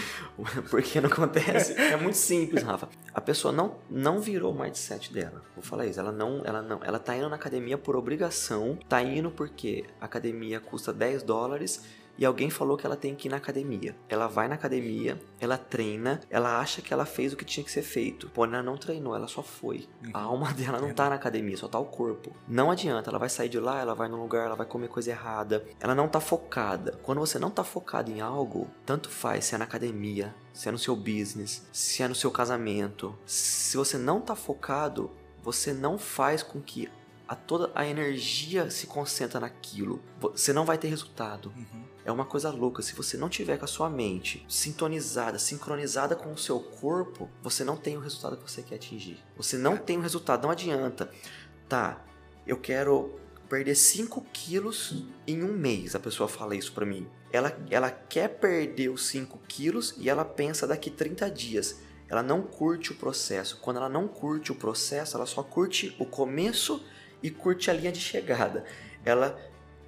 Porque não acontece. É muito simples, Rafa. A pessoa não, não virou o mindset dela. Vou falar isso. Ela não, ela não. Ela tá indo na academia por obrigação. Tá indo porque a academia custa 10 dólares e alguém falou que ela tem que ir na academia. Ela vai na academia, ela treina, ela acha que ela fez o que tinha que ser feito. Porém, ela não treinou, ela só foi. A alma dela não tá na academia, só tá o corpo. Não adianta, ela vai sair de lá, ela vai num lugar, ela vai comer coisa errada. Ela não tá focada. Quando você não tá focado em algo, tanto faz se é na academia, se é no seu business, se é no seu casamento. Se você não tá focado, você não faz com que a toda a energia se concentra naquilo. Você não vai ter resultado. É uma coisa louca. Se você não tiver com a sua mente sintonizada, sincronizada com o seu corpo, você não tem o resultado que você quer atingir. Você não tem o resultado, não adianta. Tá, eu quero perder 5 quilos em um mês. A pessoa fala isso pra mim. Ela, ela quer perder os 5 quilos e ela pensa daqui 30 dias. Ela não curte o processo. Quando ela não curte o processo, ela só curte o começo e curte a linha de chegada. Ela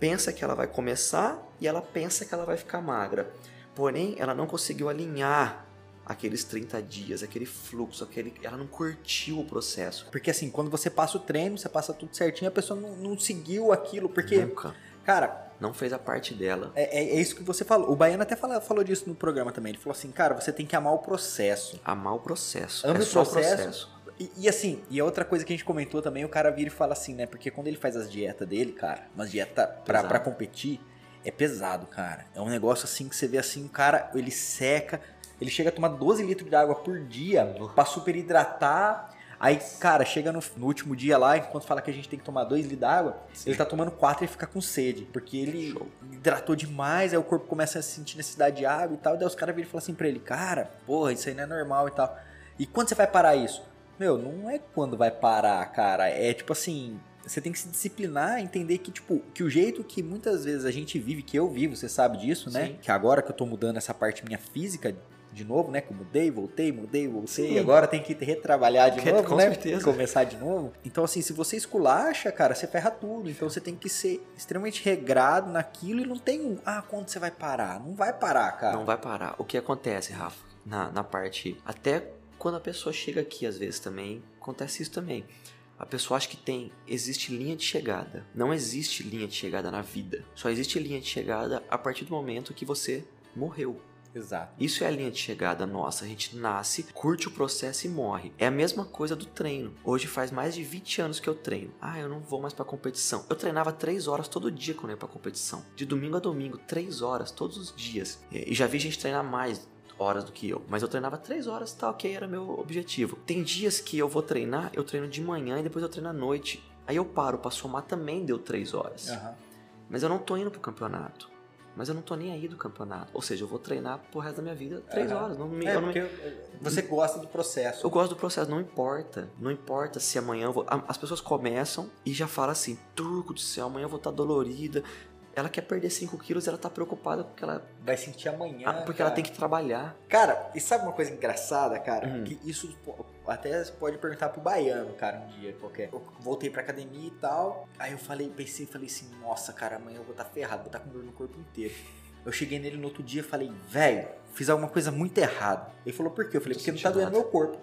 pensa que ela vai começar e ela pensa que ela vai ficar magra. Porém, ela não conseguiu alinhar aqueles 30 dias, aquele fluxo, aquele, ela não curtiu o processo. Porque assim, quando você passa o treino, você passa tudo certinho, a pessoa não, não seguiu aquilo. Porque, Nunca. cara, Não fez a parte dela. é, é- é isso que você falou. O Baiano até fala- falou disso no programa também. Ele falou assim, cara, você tem que amar o processo. Amar o processo. Ame é o só processo. E, e assim, e a outra coisa que a gente comentou também, o cara vira e fala assim, né? Porque quando ele faz as dietas dele, cara, umas dietas pra, pra competir, é pesado, cara. É um negócio assim que você vê assim, o cara, ele seca, ele chega a tomar 12 litros de água por dia pra super hidratar. Aí, cara, chega no, no último dia lá, enquanto fala que a gente tem que tomar 2 litros de água, Sim. ele tá tomando 4 e fica com sede. Porque ele Show. hidratou demais, aí o corpo começa a sentir necessidade de água e tal. Daí os caras viram e falam assim pra ele, cara, porra, isso aí não é normal e tal. E quando você vai parar isso? Meu, não é quando vai parar, cara. É tipo assim, você tem que se disciplinar, entender que, tipo, que o jeito que muitas vezes a gente vive, que eu vivo, você sabe disso, né? Sim. Que agora que eu tô mudando essa parte minha física de novo, né? Que eu mudei, voltei, mudei, voltei. Sim. Agora tem que retrabalhar de Que- novo, com né? certeza. Começar de novo. Então, assim, se você esculacha, cara, você ferra tudo. Então você tem que ser extremamente regrado naquilo e não tem um, ah, quando você vai parar? Não vai parar, cara. Não vai parar. O que acontece, Rafa, na, na parte. Até quando a pessoa chega aqui, às vezes também, acontece isso também. A pessoa acha que tem, existe linha de chegada. Não existe linha de chegada na vida. Só existe linha de chegada a partir do momento que você morreu. Exato. Isso é a linha de chegada nossa. A gente nasce, curte o processo e morre. É a mesma coisa do treino. Hoje faz mais de 20 anos que eu treino. Ah, eu não vou mais pra competição. Eu treinava 3 horas todo dia quando eu ia pra competição. De domingo a domingo, 3 horas todos os dias. E já vi gente treinar mais horas do que eu, mas eu treinava 3 horas, tá ok, era meu objetivo. Tem dias que eu vou treinar, eu treino de manhã e depois eu treino à noite. Aí eu paro pra somar também deu 3 horas. Aham. Mas eu não tô indo pro campeonato. mas eu não tô nem aí do campeonato. Ou seja, eu vou treinar pro resto da minha vida três Aham. horas. Não, me- É, não, porque você gosta do processo. eu gosto do processo, não importa. Não importa se amanhã eu vou. As pessoas começam e já falam assim: Turco do céu, amanhã eu vou estar dolorida. Ela quer perder 5 quilos, ela tá preocupada porque ela, Vai sentir amanhã. ah, porque cara. ela tem que trabalhar. Cara, e sabe uma coisa engraçada, cara? Hum. Que isso até você pode perguntar pro baiano, cara, um dia qualquer. Eu voltei pra academia e tal. Aí eu falei, pensei, falei assim, nossa, cara, amanhã eu vou estar ferrado, vou estar com dor no corpo inteiro. Eu cheguei nele no outro dia e falei, velho, fiz alguma coisa muito errada. Ele falou, por quê? Eu falei, porque não tá doendo meu corpo.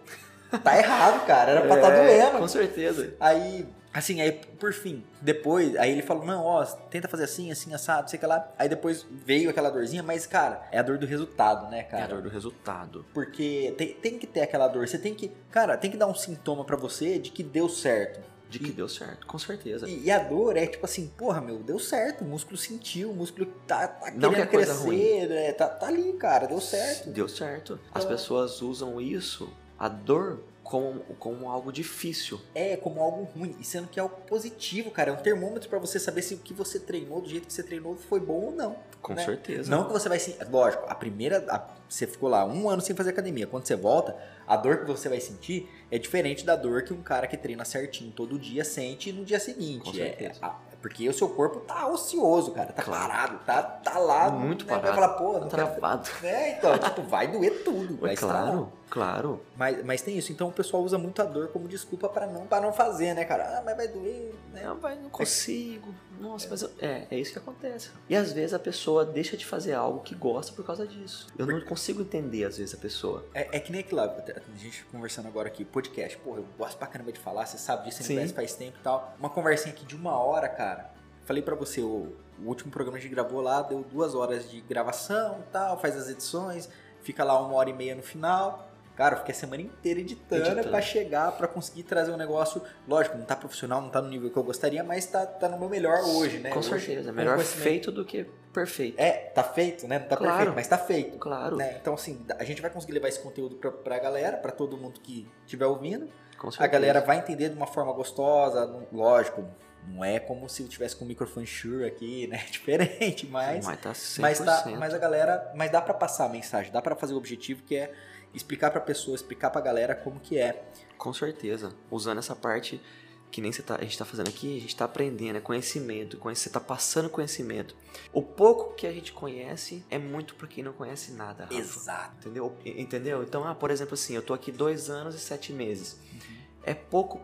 tá errado, cara. Era pra tá É, doendo. Com certeza. Aí, assim, aí por fim, depois, aí ele falou, não, ó, tenta fazer assim, assim, assado, sei que lá. Aí depois veio aquela dorzinha, mas, cara, é a dor do resultado, né, É cara? a dor do resultado. Porque tem, tem que ter aquela dor, você tem que, cara, tem que dar um sintoma pra você de que deu certo. De que deu certo, com certeza. E, e a dor é tipo assim, porra, meu, deu certo, o músculo sentiu, o músculo tá, tá Não querendo que é crescer, né, tá, tá ali, cara, deu certo. Deu certo. As Então- pessoas usam isso, a dor, como, como algo difícil. É como algo ruim, e sendo que é algo positivo, cara, é um termômetro pra você saber se o que você treinou, do jeito que você treinou, foi bom ou não. Com Né? certeza. Não que você vai sentir. Lógico, a primeira. a- você ficou lá um ano sem fazer academia. Quando você volta, a dor que você vai sentir é diferente da dor que um cara que treina certinho todo dia sente no dia seguinte. Com É- certeza. é- porque o seu corpo tá ocioso, cara. Tá Claro. parado, tá, tá lá. Muito né? Vai parado. falar, pô, não quero. Travado. É, então, tipo, vai doer tudo. Vai É estralar. Claro. Mas, mas tem isso. Então o pessoal usa muito a dor como desculpa pra não, pra não fazer, né, cara? Ah, mas vai doer, né? Não, vai, não consigo. Nossa, mas eu- é, é isso que acontece. E às vezes a pessoa deixa de fazer algo que gosta por causa disso. Eu não consigo entender, às vezes, a pessoa. É, é que nem aquilo lá, a gente conversando agora aqui, podcast. Porra, eu gosto pra caramba de falar, você sabe disso, você Sim. me conhece faz tempo e tal. Uma conversinha aqui de uma hora, cara. Falei pra você, o, o último programa que a gente gravou lá deu duas horas de gravação e tal, faz as edições, fica lá uma hora e meia no final. Cara, eu fiquei a semana inteira editando, Editando. pra chegar, pra conseguir trazer um negócio. Lógico, não tá profissional, não tá no nível que eu gostaria, mas tá, tá no meu melhor hoje, né? Com Hoje, certeza. Melhor feito do que perfeito. É, tá feito, né? Não tá Claro. perfeito, mas tá feito. Claro, Né? Então, assim, a gente vai conseguir levar esse conteúdo pra, pra galera, pra todo mundo que estiver ouvindo. com A certeza. galera vai entender de uma forma gostosa, lógico. Não é como se eu tivesse com o microfone Shure aqui, né? Diferente, mas. Mas tá 100%. Mas, tá, mas a galera. Mas dá pra passar a mensagem, dá pra fazer o objetivo que é explicar pra pessoa, explicar pra galera como que é. Com certeza. Usando essa parte que nem tá, a gente tá fazendo aqui, a gente tá aprendendo, é conhecimento. Você tá passando conhecimento. O pouco que a gente conhece é muito pra quem não conhece nada, Rafa. Exato. Entendeu? Entendeu? Então, ah, por exemplo, assim, eu tô aqui dois anos e sete meses. É pouco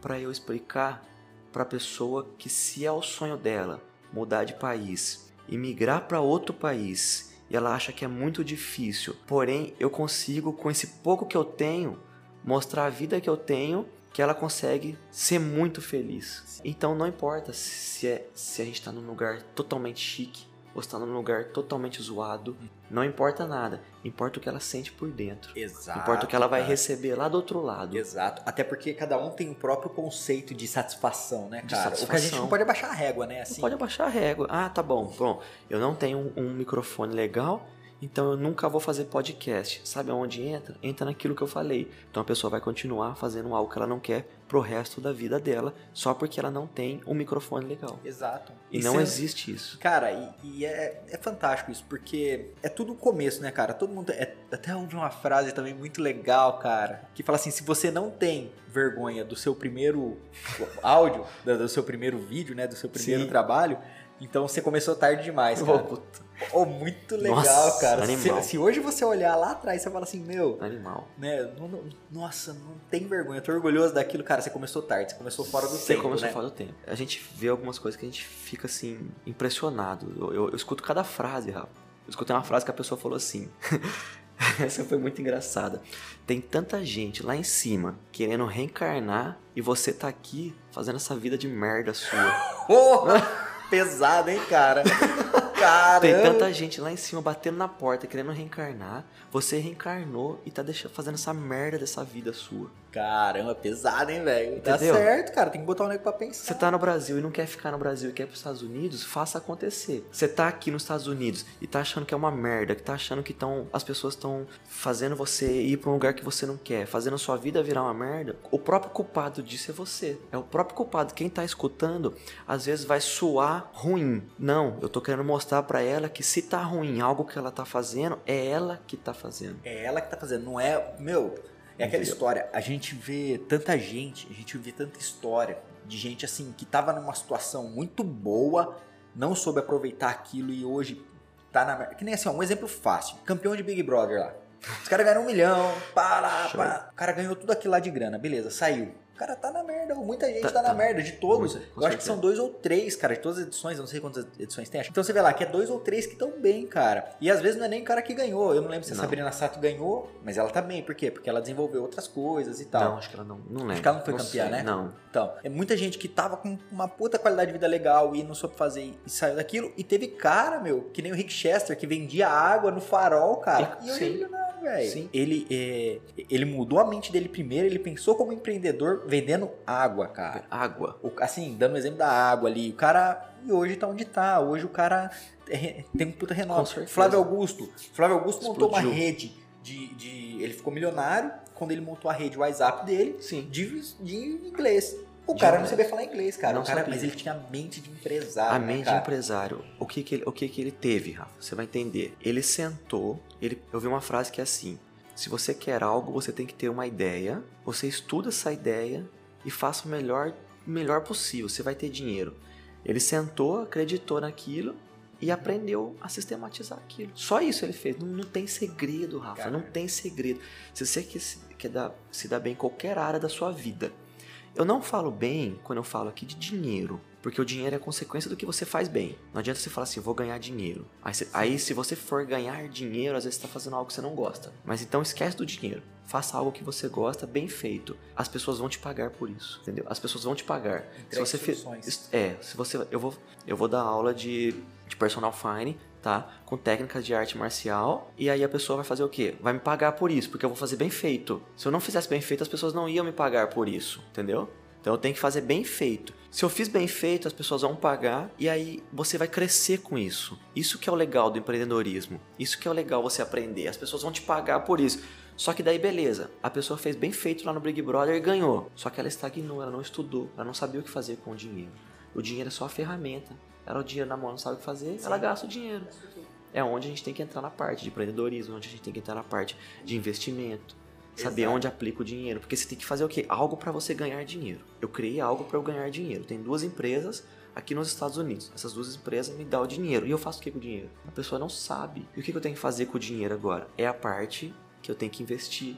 pra eu explicar pra pessoa que se é o sonho dela mudar de país e migrar pra outro país e ela acha que é muito difícil, porém eu consigo com esse pouco que eu tenho mostrar a vida que eu tenho que ela consegue ser muito feliz. Então não importa se, é, se a gente tá num lugar totalmente chique ou está num lugar totalmente zoado, não importa nada, importa o que ela sente por dentro. Exato. Importa o que ela vai cara. receber lá do outro lado. Exato. Até porque cada um tem o próprio conceito de satisfação, né, De cara? O que a gente satisfação. não pode abaixar a régua, né? Não Assim, pode abaixar a régua. Ah, tá bom. Bom, eu não tenho um, um microfone legal, então eu nunca vou fazer podcast. Sabe aonde entra? Entra naquilo que eu falei. Então a pessoa vai continuar fazendo algo que ela não quer pro resto da vida dela, só porque ela não tem um microfone legal. Exato. E, não sendo- existe isso. Cara, e, e é, é fantástico isso, porque é tudo o começo, né, cara? Todo mundo. É, até ouvi uma frase também muito legal, cara, que fala assim: se você não tem vergonha do seu primeiro áudio, do, do seu primeiro vídeo, né, do seu primeiro Sim. trabalho, então você começou tarde demais, cara. puta, Oh, muito legal, Nossa, cara. Se, se hoje você olhar lá atrás, você fala assim, meu, animal. né, não- não- nossa, não tem vergonha, eu tô orgulhoso daquilo, cara. Você começou tarde, você começou fora do Você tempo, começou né? fora do tempo. A gente vê algumas coisas que a gente fica assim, impressionado. Eu, eu- eu escuto cada frase, Rafa. Eu escutei uma frase que a pessoa falou assim. Essa foi muito engraçada. Tem tanta gente lá em cima querendo reencarnar e você tá aqui fazendo essa vida de merda sua. Porra! Pesado, hein, cara? Caramba! Tem tanta gente lá em cima batendo na porta querendo reencarnar. Você reencarnou e tá deixando, fazendo essa merda dessa vida sua. Caramba, pesado, hein, velho? Tá certo, cara. Tem que botar o nego pra pensar. Você tá no Brasil e não quer ficar no Brasil e quer ir pros Estados Unidos, faça acontecer. Você tá aqui nos Estados Unidos e tá achando que é uma merda, que tá achando que tão, as pessoas estão fazendo você ir pra um lugar que você não quer, fazendo a sua vida virar uma merda. O próprio culpado disso é você. É o próprio culpado. Quem tá escutando, às vezes vai soar ruim. Não, eu tô querendo mostrar mostrar para ela que se tá ruim algo que ela tá fazendo, é ela que tá fazendo. É ela que tá fazendo, não é. Meu, é aquela história. A gente vê tanta gente, a gente vê tanta história de gente assim que tava numa situação muito boa, não soube aproveitar aquilo e hoje tá na. Que nem assim, ó, um exemplo fácil. Campeão de Big Brother lá. Os caras ganharam um milhão, pá, lá, pá. O cara ganhou tudo aquilo lá de grana, beleza, saiu. O cara tá na merda, muita gente tá, Tá- na tá. merda, de todos. Eu acho que certeza. são dois ou três, cara, de todas as edições, eu não sei quantas edições tem. Então você vê lá que é dois ou três que estão bem, cara. E às vezes não é nem o cara que ganhou. Eu não lembro se a Não. Sabrina Sato ganhou, mas ela tá bem. Por quê? Porque ela desenvolveu outras coisas e tal. Não, acho que ela não, não lembra. Acho que ela não foi campeã, sei, né? Não. Então, é muita gente que tava com uma puta qualidade de vida legal e não soube fazer e saiu daquilo. E teve cara, meu, que nem o Rick Chester, que vendia água no farol, cara. E- E hoje sim. ele milionário, velho. Ele, é, ele mudou a mente dele primeiro, ele pensou como empreendedor vendendo água, cara. Água. O- assim, dando o exemplo da água ali. O cara. E hoje tá onde tá. Hoje o cara é- tem um puta renome. Flávio Augusto. Flávio Augusto montou uma Explodiu. rede de, de. Ele ficou milionário quando ele montou a rede WhatsApp dele Sim. de, de inglês. O De cara não inglês. sabia falar inglês, cara. Não O cara sabia. mas ele tinha a mente de empresário. A né, mente de cara? empresário, o que que ele, o que que ele teve, Rafa? Você vai entender. Ele sentou, ele, eu vi uma frase que é assim: se você quer algo, você tem que ter uma ideia, você estuda essa ideia e faça o melhor, melhor possível. Você vai ter dinheiro. Ele sentou, acreditou naquilo e aprendeu a sistematizar aquilo. Só isso ele fez. Não, não tem segredo, Rafa. Não tem segredo. Se você quer, se- quer dar, se dar bem em qualquer área da sua vida, eu não falo bem quando eu falo aqui de dinheiro, porque o dinheiro é consequência do que você faz bem. Não adianta você falar assim, vou ganhar dinheiro. Aí, se- aí, se você for ganhar dinheiro, às vezes você está fazendo algo que você não gosta. Mas então esquece do dinheiro. Faça algo que você gosta, bem feito. As pessoas vão te pagar por isso, entendeu? As pessoas vão te pagar. Se Entregue você fez, é, se você, eu vou, eu vou dar aula de, de personal fine, tá? Com técnicas de arte marcial. E aí a pessoa vai fazer o quê? Vai me pagar por isso, porque eu vou fazer bem feito. Se eu não fizesse bem feito, as pessoas não iam me pagar por isso, entendeu? Então eu tenho que fazer bem feito. Se eu fiz bem feito, as pessoas vão pagar e aí você vai crescer com isso. Isso que é o legal do empreendedorismo. Isso que é o legal você aprender. As pessoas vão te pagar por isso. Só que daí beleza, a pessoa fez bem feito lá no Big Brother e ganhou. Só que ela estagnou, ela não estudou, ela não sabia o que fazer com o dinheiro. O dinheiro é só a ferramenta. Ela o dinheiro na mão não sabe o que fazer, ela gasta o dinheiro. É onde a gente tem que entrar na parte de empreendedorismo, onde a gente tem que entrar na parte de investimento. Saber Exato. onde aplica o dinheiro. Porque você tem que fazer o quê? Algo para você ganhar dinheiro. Eu criei algo para eu ganhar dinheiro. Tem duas empresas aqui nos Estados Unidos. Essas duas empresas me dão o dinheiro. E eu faço o que com o dinheiro? A pessoa não sabe. E o que eu tenho que fazer com o dinheiro agora? É a parte que eu tenho que investir.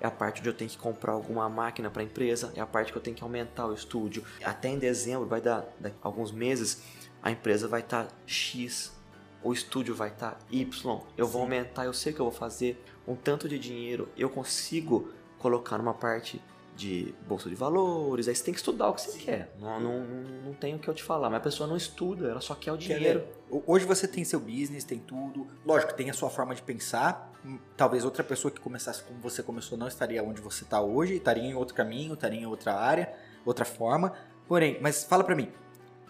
É a parte onde eu tenho que comprar alguma máquina para a empresa. É a parte que eu tenho que aumentar o estúdio. Até em dezembro, vai dar, alguns meses, a empresa vai estar X. O estúdio vai estar Y. Eu vou Sim. aumentar, eu sei que eu vou fazer. Um tanto de dinheiro eu consigo colocar numa parte de bolsa de valores. Aí você tem que estudar o que você Sim. quer. Não, não, não, tem o que eu te falar. Mas a pessoa não estuda, ela só quer o dinheiro. Hoje você tem seu business, tem tudo. Lógico, tem a sua forma de pensar. Hum, Talvez outra pessoa que começasse como você começou não estaria onde você está hoje, estaria em outro caminho, estaria em outra área, outra forma. Porém, mas fala pra mim,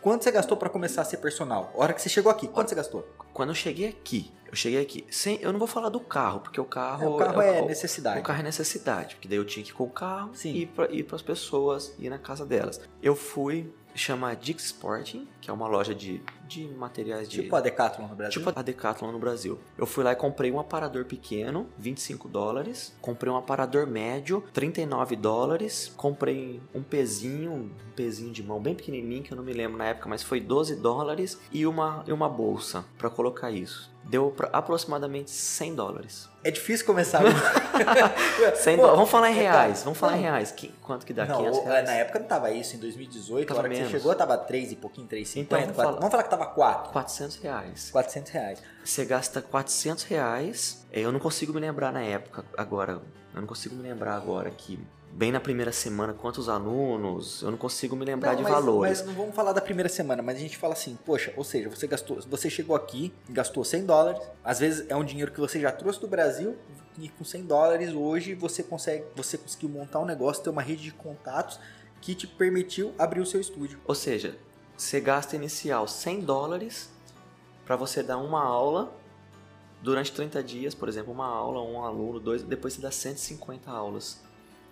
quanto você gastou pra começar a ser personal? A hora que você chegou aqui, quanto você gastou? Quando eu cheguei aqui, eu cheguei aqui. Sem, eu não vou falar do carro, porque o carro. É, o carro é o- necessidade. O carro é necessidade, porque daí eu tinha que ir com o carro Sim. e ir para ir as pessoas, ir na casa delas. Eu fui chamar Dix Sporting, que é uma loja de, de materiais de. Tipo a Decathlon no Brasil. Tipo a Decathlon no Brasil. Eu fui lá e comprei um aparador pequeno, 25 dólares. Comprei um aparador médio, 39 dólares. Comprei um pezinho, um pezinho de mão bem pequenininho, que eu não me lembro na época, mas foi 12 dólares. E uma, e uma bolsa para colocar isso. Deu aproximadamente 100 dólares. É difícil começar. 100 Pô, dólares. Vamos falar em é, reais. Vamos falar em reais. Que- quanto que dá? não, 500 o- reais? na época não tava isso, em 2018, Tava a hora que menos. você chegou tava 3 e pouquinho, 3,50. Então, vamos falar- vamos falar que tava 4. 400 reais. 400 reais. Você gasta 400 reais. É, Eu não consigo me lembrar na época, agora. Eu não consigo me lembrar agora que, bem na primeira semana, quantos alunos. Eu não consigo me lembrar Não, de mas, valores. Mas não vamos falar da primeira semana, mas a gente fala assim, poxa, ou seja, você gastou, você chegou aqui, gastou 100 dólares, às vezes é um dinheiro que você já trouxe do Brasil e com 100 dólares hoje você consegue, você conseguiu montar um negócio, ter uma rede de contatos que te permitiu abrir o seu estúdio. Ou seja, você gasta inicial 100 dólares para você dar uma aula durante 30 dias, por exemplo, uma aula, um aluno, dois, depois você dá 150 aulas.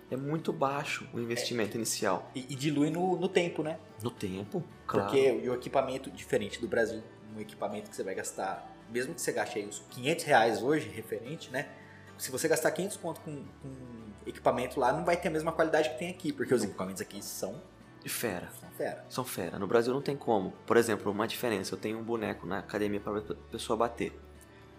É muito baixo o investimento inicial. E, e dilui no, no tempo, né? No tempo, claro. Porque o equipamento, diferente do Brasil, um equipamento que você vai gastar, mesmo que você gaste aí uns 500 reais hoje, referente, né? Se você gastar 500 conto com, com equipamento lá, não vai ter a mesma qualidade que tem aqui, porque os equipamentos aqui são, fera. São fera. São fera. No Brasil não tem como. Por exemplo, uma diferença. Eu tenho um boneco na academia para pessoa bater.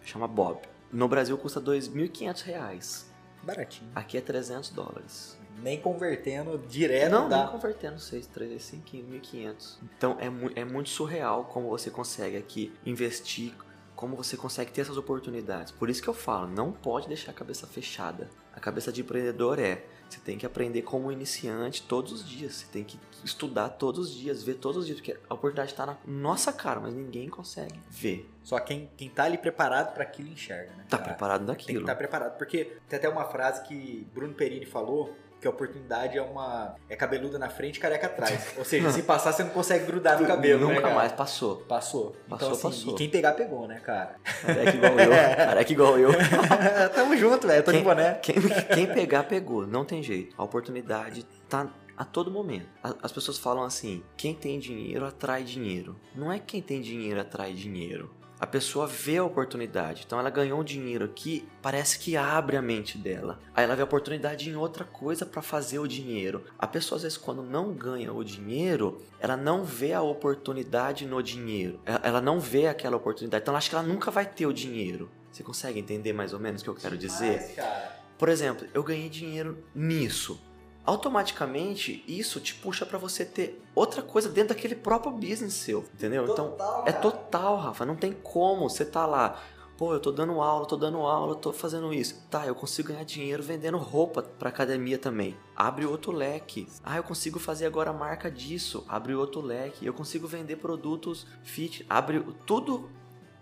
Chama Bob. No Brasil custa 2.500 reais. Baratinho. Aqui é 300 dólares. Nem convertendo direto não, dá. nem convertendo 6, 3, 5, 1.500. Então é, mu- é muito surreal como você consegue aqui investir, como você consegue ter essas oportunidades. Por isso que eu falo, não pode deixar a cabeça fechada. A cabeça de empreendedor é, você tem que aprender como iniciante todos os dias. Você tem que estudar todos os dias, ver todos os dias, porque a oportunidade está na nossa cara, mas ninguém consegue ver. Só quem, quem tá ali preparado para aquilo enxerga, né? Tá cara? preparado Tem que daquilo. estar preparado, porque tem até uma frase que Bruno Perini falou, que a oportunidade é uma é cabeluda na frente e careca atrás. Ou seja, se passar você não consegue grudar no cabelo, né, Nunca cara? mais passou. Passou. Então, Passou, assim, passou. E quem pegar, pegou, né, cara? Careca igual eu. Careca igual eu. Tamo junto, velho. Tô de Quem- boné. Quem, quem pegar, pegou. Não tem jeito. A oportunidade tá a todo momento. As pessoas falam assim: quem tem dinheiro atrai dinheiro. Não é quem tem dinheiro atrai dinheiro. A pessoa vê a oportunidade. Então ela ganhou um dinheiro aqui, parece que abre a mente dela. Aí ela vê a oportunidade em outra coisa para fazer o dinheiro. A pessoa às vezes quando não ganha o dinheiro, ela não vê a oportunidade no dinheiro. Ela- não vê aquela oportunidade. Então ela acha que ela nunca vai ter o dinheiro. Você consegue entender mais ou menos o que eu quero dizer? Mas, cara, Por exemplo, eu ganhei dinheiro nisso. Automaticamente, isso te puxa pra você ter outra coisa dentro daquele próprio business seu, entendeu? então, total, é cara. total, Rafa, não tem como você tá lá, pô, eu tô dando aula, tô dando aula, tô fazendo isso. Tá, eu consigo ganhar dinheiro vendendo roupa pra academia também. Abre outro leque. Ah, eu consigo fazer agora a marca disso. Abre outro leque. Eu consigo vender produtos fit. Abre tudo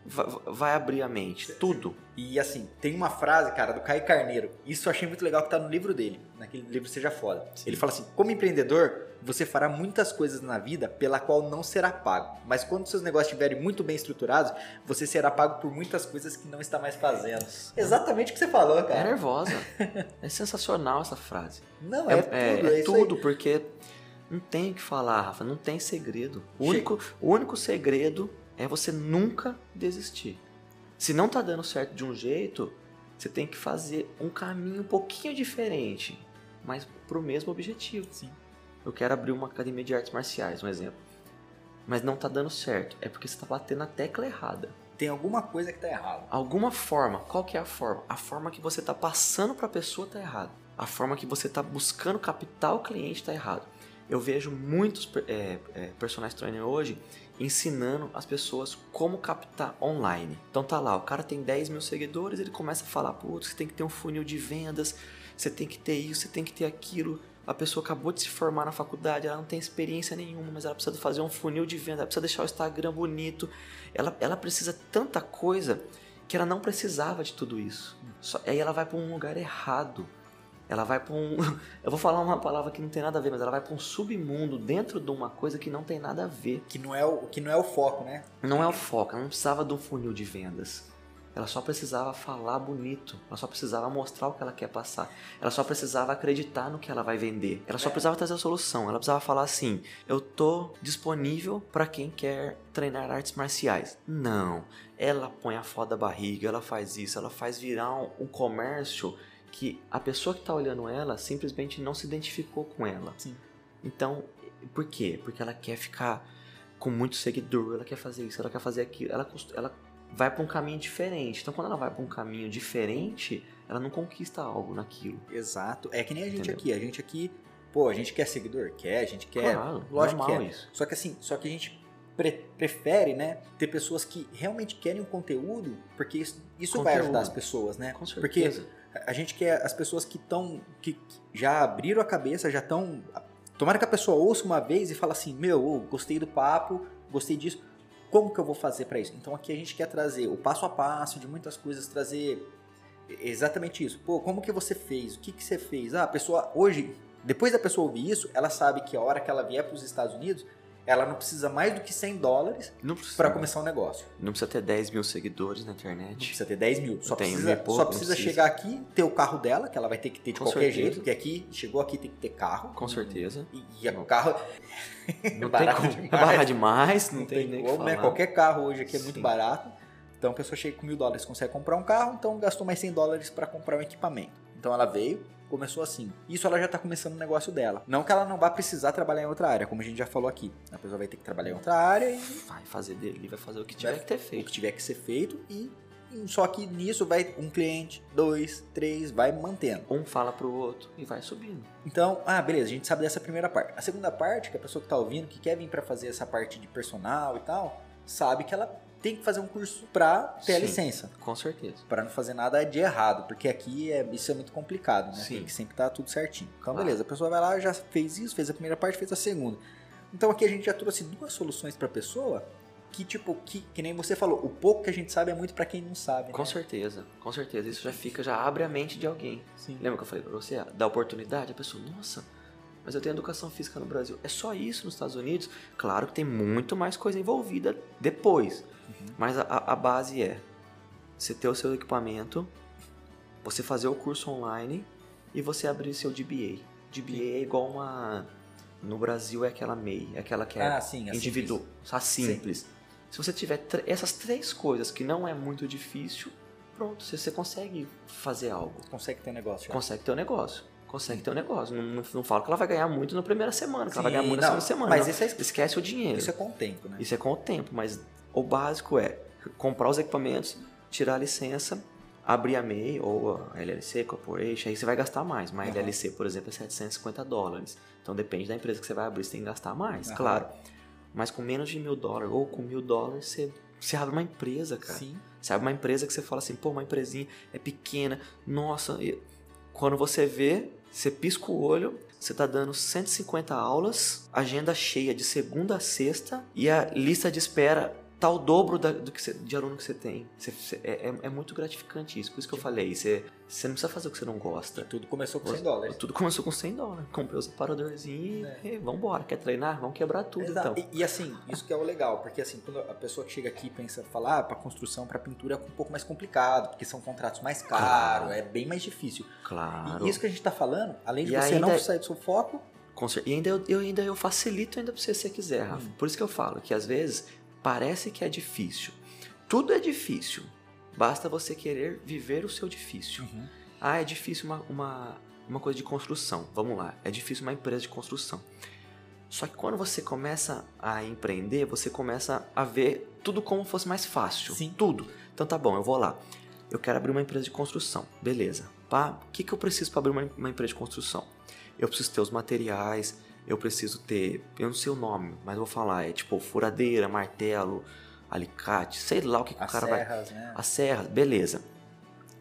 vai, abrir a mente, tudo. E assim, tem uma frase, cara, do Caio Carneiro. Isso eu achei muito legal que tá no livro dele, naquele livro Seja Foda. Sim. Ele fala assim: como empreendedor, você fará muitas coisas na vida pela qual não será pago. Mas quando seus negócios estiverem muito bem estruturados, você será pago por muitas coisas que não está mais fazendo. Exatamente o que você falou, É cara. nervosa. é sensacional essa frase. Não, é, É, tudo, é, é, é isso aí. tudo, porque não tem o que falar, Rafa, não tem segredo. O Chega. único, o único segredo é você nunca desistir. Se não tá dando certo de um jeito, você tem que fazer um caminho um pouquinho diferente, mas pro mesmo objetivo. Sim. Eu quero abrir uma academia de artes marciais, um exemplo. Mas não tá dando certo, é porque você tá batendo na tecla errada. Tem alguma coisa que tá errada. Alguma forma, qual que é a forma? A forma que você tá passando para a pessoa tá errado. A forma que você tá buscando captar o cliente tá errado. Eu vejo muitos é, é, personagens trainer hoje ensinando as pessoas como captar online. Então tá lá, o cara tem 10 mil seguidores, ele começa a falar, putz, você tem que ter um funil de vendas, você tem que ter isso, você tem que ter aquilo. A pessoa acabou de se formar na faculdade, ela não tem experiência nenhuma, mas ela precisa fazer um funil de venda, ela precisa deixar o Instagram bonito, ela, ela precisa tanta coisa que ela não precisava de tudo isso. Só, aí ela vai para um lugar errado. Ela vai para um. Eu vou falar uma palavra que não tem nada a ver, mas ela vai para um submundo dentro de uma coisa que não tem nada a ver. Que não é o, que não é o foco, né? Não é o foco, ela não precisava de um funil de vendas. Ela só precisava falar bonito. Ela só precisava mostrar o que ela quer passar. Ela só precisava acreditar no que ela vai vender. Ela só precisava trazer a solução. Ela precisava falar assim: eu tô disponível para quem quer treinar artes marciais. Não. Ela põe a foda da barriga, ela faz isso, ela faz virar um, um comércio que a pessoa que tá olhando ela simplesmente não se identificou com ela. Sim. Então, por quê? Porque ela quer ficar com muito seguidor, ela quer fazer isso, ela quer fazer aquilo, ela, ela vai para um caminho diferente. Então, quando ela vai para um caminho diferente, ela não conquista algo naquilo. Exato. É que nem a gente Entendeu? aqui. A gente aqui, pô, a gente quer seguidor? Quer, a gente quer. claro, lógico que normal é. isso. Só que assim, só que a gente pre- prefere, né, ter pessoas que realmente querem um conteúdo, porque isso, isso vai Conteúdo. ajudar as pessoas, né? Com Porque certeza. A gente quer as pessoas que estão, que já abriram a cabeça, já estão. Tomara que a pessoa ouça uma vez e fala assim: Meu, gostei do papo, gostei disso. Como que eu vou fazer para isso? Então aqui a gente quer trazer o passo a passo de muitas coisas, trazer exatamente isso. Pô, como que você fez? O que que você fez? Ah, a pessoa hoje, depois da pessoa ouvir isso, ela sabe que a hora que ela vier para os Estados Unidos, ela não precisa mais do que 100 dólares Não para começar um negócio. não precisa ter 10 mil seguidores na Não internet. precisa ter 10 mil. Só Tem precisa, e pouco, só não precisa precisa. chegar aqui, ter o carro dela, que ela vai ter que ter de Com qualquer certeza. jeito, porque aqui, chegou aqui tem que ter carro. Com certeza. E, e o carro Não tem como. demais. É barato demais, não, não tem, tem como, né? Qualquer carro hoje aqui é muito Sim. barato. Então a pessoa chega com mil dólares consegue comprar um carro, então gastou mais 100 dólares para comprar um equipamento. Então ela veio, começou assim. Isso ela já tá começando o negócio dela. Não que ela não vá precisar trabalhar em outra área, como a gente já falou aqui. A pessoa vai ter que trabalhar em outra área e Vai fazer dele, vai fazer o que tiver Vai- que ter o que feito. tiver que ser feito e só que nisso vai um cliente, dois, três, vai mantendo. Um fala pro outro e vai subindo. Então, ah, beleza, a gente sabe dessa primeira parte. A segunda parte, que a pessoa que tá ouvindo, que quer vir para fazer essa parte de personal e tal, sabe que ela tem que fazer um curso pra ter a Sim. licença. Com certeza. Pra não fazer nada de errado, porque aqui é, isso é muito complicado, né? Sim. Tem que sempre estar tudo certinho. Então, Claro. beleza, a pessoa vai lá, já fez isso, fez a primeira parte, fez a segunda. Então aqui a gente já trouxe duas soluções pra pessoa que, tipo, que, que nem você falou, o pouco que a gente sabe é muito pra quem não sabe. Com né? certeza. Com certeza. Isso já fica, já abre a mente de alguém. Sim. Lembra que eu falei pra você? Da oportunidade, a pessoa, nossa, mas eu tenho educação física no Brasil. É só isso nos Estados Unidos? Claro que tem muito mais coisa envolvida depois. Uhum. Mas a, a- a base é você ter o seu equipamento, você fazer o curso online e você abrir seu DBA. DBA é igual uma. No Brasil é aquela MEI, é aquela que é Ah, sim, assim. individual, só simples. Se você tiver tr- essas três coisas que não é muito difícil, pronto, você, você consegue fazer algo. Consegue ter um negócio. Consegue ter um negócio. Consegue ter um negócio. Não, não, não falo que ela vai ganhar muito na primeira semana, que ela vai Sim, ganhar muito na não, segunda semana. Mas isso é, Esquece o dinheiro. isso é com o tempo, né? Isso é com o tempo, mas o básico é comprar os equipamentos, tirar a licença, abrir a MEI ou a LLC, Corporation, aí você vai gastar mais. Uma Aham. LLC, por exemplo, é 750 dólares. Então depende da empresa que você vai abrir, você tem que gastar mais, Aham. claro. Mas com menos de mil dólares ou com mil dólares, você, você abre uma empresa, cara. Sim. Você abre uma empresa que você fala assim, pô, uma empresinha é pequena, nossa. e quando você vê, você pisca o olho, você tá dando 150 aulas, agenda cheia de segunda a sexta e a lista de espera tá o dobro da- do que você- de aluno que você tem. Você- você- é, é- é muito gratificante isso. Por isso que eu falei, você, não precisa fazer o que você não gosta. Tudo começou com 100 dólares. Tudo começou com 100 dólares. Comprei os aparadorzinhos É. e, e vambora. Quer treinar? Vamos quebrar tudo Exato. então. E, e assim, isso que é o legal, porque assim, quando a pessoa que chega aqui e pensa, falar ah, para construção, para pintura é um pouco mais complicado, porque são contratos mais caros, Claro. é bem mais difícil. Claro. E isso que a gente tá falando, além de E você ainda- não sair do seu foco, E ainda eu, eu ainda eu facilito ainda pra você se você quiser, Rafa. Hum. Por isso que eu falo que às vezes parece que é difícil. Tudo é difícil. Basta você querer viver o seu difícil. Ah, é difícil uma, uma, uma coisa de construção. Vamos lá. É difícil uma empresa de construção. Só que quando você começa a empreender, você começa a ver tudo como fosse mais fácil. Sim. Tudo. Então tá bom, eu vou lá. Eu quero abrir uma empresa de construção. Beleza. Pá, o que, que eu preciso para abrir uma, uma empresa de construção? Eu preciso ter os materiais, eu preciso ter. Eu não sei o nome, mas vou falar. É tipo furadeira, martelo, alicate, sei lá o que, que o as cara vai. serras, né? A serra, beleza.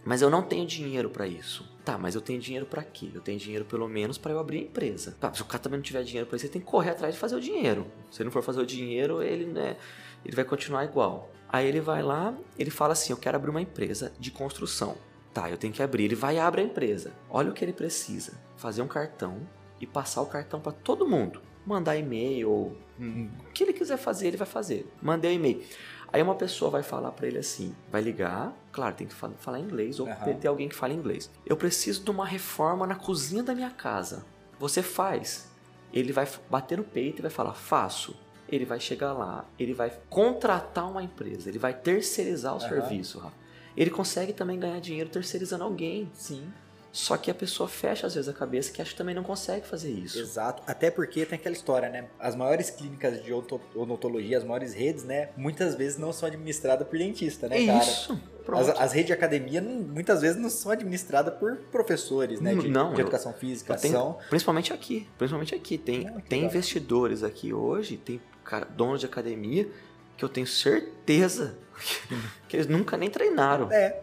Mas eu não tenho dinheiro pra isso. Tá, mas eu tenho dinheiro pra quê? Eu tenho dinheiro pelo menos pra eu abrir a empresa. Tá, se o cara também não tiver dinheiro pra isso, ele tem que correr atrás de fazer o dinheiro. Se ele não for fazer o dinheiro, ele, né, ele vai continuar igual. Aí ele vai lá, ele fala assim: Eu quero abrir uma empresa de construção. Tá, eu tenho que abrir. Ele vai e abre a empresa. Olha o que ele precisa: fazer um cartão e passar o cartão pra todo mundo. Mandar e-mail, ou hum, o que ele quiser fazer, ele vai fazer. Mandei o e-mail. Aí uma pessoa vai falar pra ele assim, vai ligar, claro, tem que fa- falar inglês ou Aham. ter alguém que fale inglês. Eu preciso de uma reforma na cozinha da minha casa. Você faz. Ele vai bater no peito e vai falar, faço. Ele vai chegar lá, ele vai contratar uma empresa, ele vai terceirizar o Aham. serviço. Rafa. Ele consegue também ganhar dinheiro terceirizando alguém. Sim, Só que a pessoa fecha às vezes a cabeça que acha que também não consegue fazer isso. exato. Até porque tem aquela história, né? As maiores clínicas de odonto- odontologia, as maiores redes, né? Muitas vezes não são administradas por dentista, né, cara? Isso. As, as redes de academia muitas vezes não são administradas por professores, né? De, Não, de eu- educação física. Eu tenho- São. principalmente aqui, principalmente aqui. Tem, Ah, tem investidores aqui hoje, tem cara, donos de academia que eu tenho certeza que eles nunca nem treinaram. É.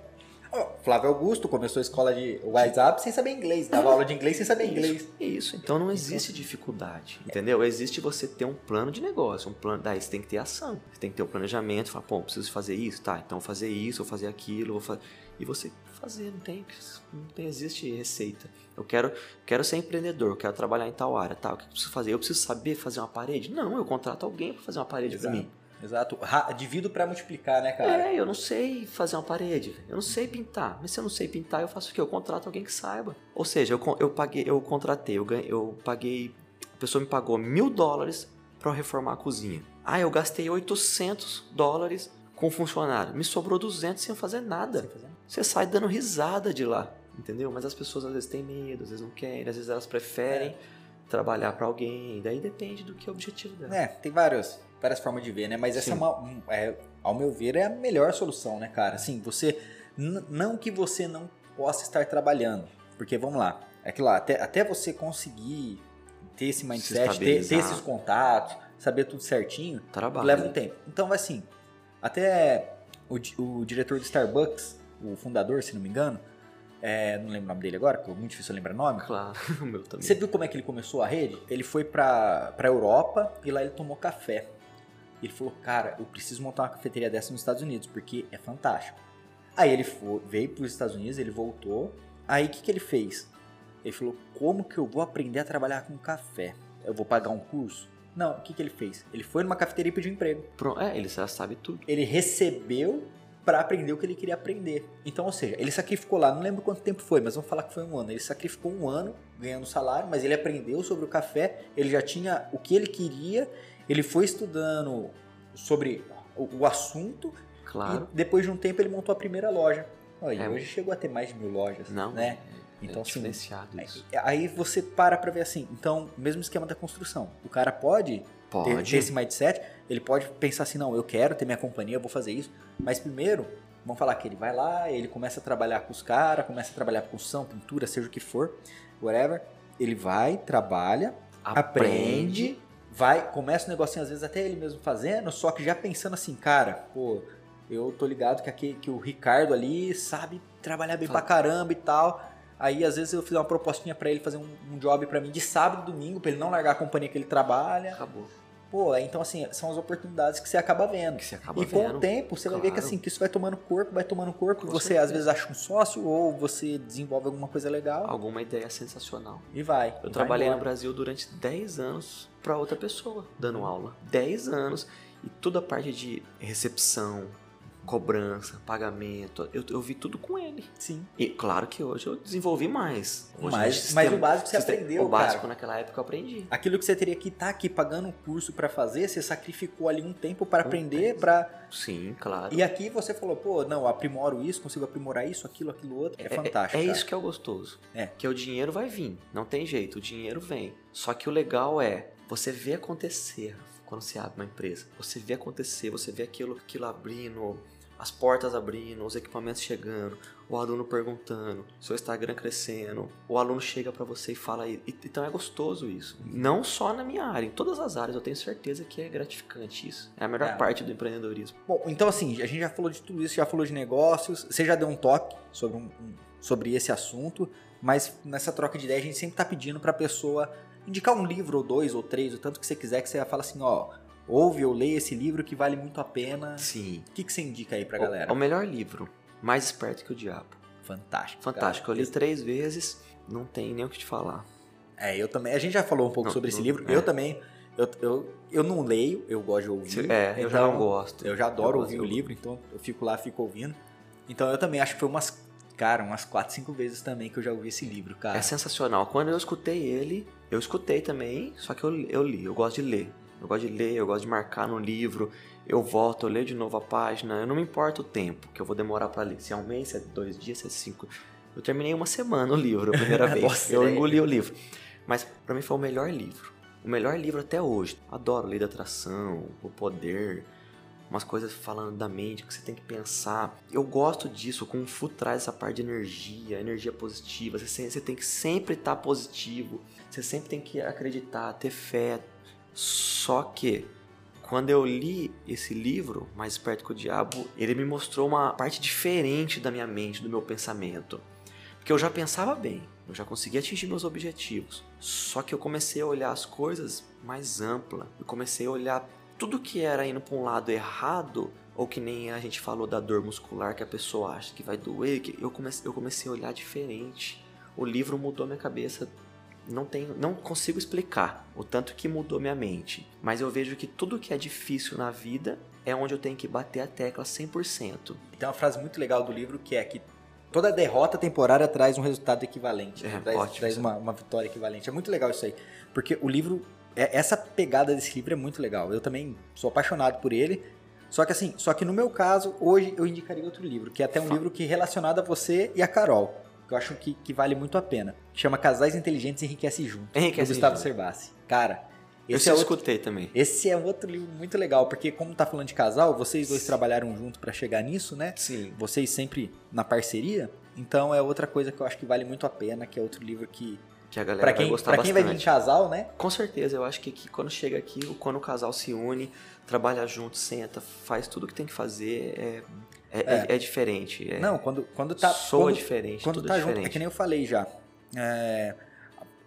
Flávio Augusto começou a escola de WhatsApp sem saber inglês, dava aula de inglês sem saber inglês. Isso, então não existe dificuldade, entendeu? Existe você ter um plano de negócio, um plano, daí você tem que ter ação, você tem que ter um planejamento, falar, pô, preciso fazer isso, tá, então vou fazer isso, vou fazer aquilo, vou fazer... e você fazer, não tem, não tem, existe receita. Eu quero, quero ser empreendedor, eu quero trabalhar em tal área, tá, o que eu preciso fazer? Eu preciso saber fazer uma parede? Não, eu contrato alguém para fazer uma parede para mim. Exato. Ra divido para multiplicar, né, cara? É, eu não sei fazer uma parede, eu não sei pintar. Mas se eu não sei pintar, eu faço o quê? Eu contrato alguém que saiba. Ou seja, eu, eu paguei, eu contratei, eu, ganhei, eu paguei, a pessoa me pagou mil dólares para reformar a cozinha. Ah, eu gastei 800 dólares com funcionário. Me sobrou 200 sem fazer nada. Sem fazer. Você sai dando risada de lá, entendeu? Mas as pessoas às vezes têm medo, às vezes não querem, às vezes elas preferem é. Trabalhar para alguém. Daí depende do que é o objetivo dela. É, tem vários várias formas de ver, né? Mas essa é, uma, é, ao meu ver, é a melhor solução, né, cara? Assim, você. Não que você não possa estar trabalhando. Porque, vamos lá, é que lá, até, até você conseguir ter esse mindset, ter, ter, esses contatos, saber tudo certinho, Trabalho. leva um tempo. Então, assim, até o, o diretor do Starbucks, o fundador, se não me engano, é, não lembro o nome dele agora, porque é muito difícil lembrar nome. Claro, o meu também. Você viu como é que ele começou a rede? Ele foi pra, pra Europa e lá ele tomou café. Ele falou, cara, eu preciso montar uma cafeteria dessa nos Estados Unidos, porque é fantástico. Aí ele foi, veio para os Estados Unidos, ele voltou. Aí o que, que ele fez? Ele falou, como que eu vou aprender a trabalhar com café? Eu vou pagar um curso? Não, o que, que ele fez? Ele foi numa cafeteria e pediu emprego. Pronto, é, ele já sabe tudo. Ele recebeu para aprender o que ele queria aprender. Então, ou seja, ele sacrificou lá, não lembro quanto tempo foi, mas vamos falar que foi um ano. Ele sacrificou um ano ganhando salário, mas ele aprendeu sobre o café, ele já tinha o que ele queria ele foi estudando sobre o, o assunto claro. e depois de um tempo ele montou a primeira loja. é. Hoje chegou a ter mais de mil lojas, Não, né? É, então, é assim, isso. Aí você para pra ver assim, então, mesmo esquema da construção. O cara pode, pode. Ter, esse mindset, ele pode pensar assim, não, eu quero ter minha companhia, eu vou fazer isso. Mas primeiro, vamos falar que ele vai lá, ele começa a trabalhar com os caras, começa a trabalhar com construção, pintura, seja o que for, whatever. Ele vai, trabalha, aprende, aprende vai, começa o negocinho às vezes até ele mesmo fazendo, só que já pensando assim, cara, pô, eu tô ligado que, aqui, que o Ricardo ali sabe trabalhar bem pra caramba e tal. Aí às vezes eu fiz uma propostinha para ele fazer um, um job para mim de sábado e domingo, para ele não largar a companhia que ele trabalha. Acabou. Pô, então assim, são as oportunidades que você acaba vendo. Que você acaba e vendo. com o tempo, você claro. vai ver que assim, que isso vai tomando corpo, vai tomando corpo, com você certeza. às vezes acha um sócio ou você desenvolve alguma coisa legal. Alguma ideia sensacional. E vai. Eu e trabalhei vai no Brasil durante 10 anos para outra pessoa, dando aula. 10 anos. E toda a parte de recepção, cobrança, pagamento. Eu, eu vi tudo com ele. Sim. E claro que hoje eu desenvolvi mais. Hoje mas, sistema, mas o básico você sistema, aprendeu, O básico cara. naquela época eu aprendi. Aquilo que você teria que estar tá aqui pagando um curso para fazer, você sacrificou ali um tempo para um aprender, para Sim, claro. E aqui você falou, pô, não, aprimoro isso, consigo aprimorar isso, aquilo, aquilo outro. É, é fantástico. É, é isso que é o gostoso. É. Que o dinheiro vai vir. Não tem jeito, o dinheiro vem. Só que o legal é você ver acontecer quando você abre uma empresa. Você vê acontecer, você vê aquilo, aquilo abrindo, as portas abrindo, os equipamentos chegando, o aluno perguntando, seu Instagram crescendo, o aluno chega para você e fala, e, então é gostoso isso. Não só na minha área, em todas as áreas, eu tenho certeza que é gratificante isso. É a melhor é. parte do empreendedorismo. Bom, então assim, a gente já falou de tudo isso, já falou de negócios, você já deu um toque sobre, um, sobre esse assunto, mas nessa troca de ideia a gente sempre tá pedindo pra pessoa indicar um livro ou dois ou três, o tanto que você quiser, que você fala assim, ó, ouve ou leia esse livro que vale muito a pena. Sim. O que, que você indica aí pra galera? O, o melhor livro, Mais Esperto que o Diabo. Fantástico. Fantástico. Cara. Eu li três vezes, não tem nem o que te falar. É, eu também. A gente já falou um pouco não, sobre não, esse livro. É. Eu também. Eu, eu, eu não leio, eu gosto de ouvir. É, eu então, já não gosto. Eu já adoro eu ouvir o livro, então eu fico lá, fico ouvindo. Então eu também acho que foi umas, cara, umas 4, 5 vezes também que eu já ouvi esse livro, cara. É sensacional. Quando eu escutei ele, eu escutei também, só que eu, eu li, eu gosto de ler. Eu gosto de ler, eu gosto de marcar no livro. Eu volto, eu leio de novo a página. Eu não me importa o tempo que eu vou demorar para ler. Se é um mês, se é dois dias, se é cinco. Eu terminei uma semana o livro a primeira vez. Nossa, eu engoli o livro. Mas para mim foi o melhor livro. O melhor livro até hoje. Adoro Lei da Atração, O Poder, umas coisas falando da mente que você tem que pensar. Eu gosto disso, com o Fu traz essa parte de energia, energia positiva. Você, você tem que sempre estar tá positivo, você sempre tem que acreditar, ter fé, só que quando eu li esse livro, Mais Esperto que o Diabo, ele me mostrou uma parte diferente da minha mente, do meu pensamento. Porque eu já pensava bem, eu já conseguia atingir meus objetivos. Só que eu comecei a olhar as coisas mais ampla. Eu comecei a olhar tudo que era indo para um lado errado, ou que nem a gente falou da dor muscular que a pessoa acha que vai doer, que eu comecei, eu comecei a olhar diferente. O livro mudou minha cabeça não tenho, não consigo explicar o tanto que mudou minha mente, mas eu vejo que tudo que é difícil na vida é onde eu tenho que bater a tecla 100%. Tem uma frase muito legal do livro que é que toda derrota temporária traz um resultado equivalente, é, traz, ótimo, traz uma, uma, vitória equivalente. É muito legal isso aí, porque o livro, é, essa pegada desse livro é muito legal. Eu também sou apaixonado por ele. Só que assim, só que no meu caso, hoje eu indicaria outro livro, que é até um Fala. livro que é relacionado a você e a Carol que eu acho que, que vale muito a pena. Chama Casais Inteligentes Enriquece Junto. Enriquece do Gustavo Cerbasi. Cara, esse eu é outro, escutei também. Esse é outro livro muito legal, porque como tá falando de casal, vocês dois Sim. trabalharam junto para chegar nisso, né? Sim. Vocês sempre na parceria. Então é outra coisa que eu acho que vale muito a pena, que é outro livro que que a galera pra quem, vai gostar pra quem bastante. vai vir de casal, né? Com certeza, eu acho que, que quando chega aqui, quando o casal se une, trabalha junto, senta, faz tudo que tem que fazer, é é, é. é, é diferente. É... Não, quando, quando tá. Soa quando, diferente, quando tá diferente. Junto, é que nem eu falei já. É,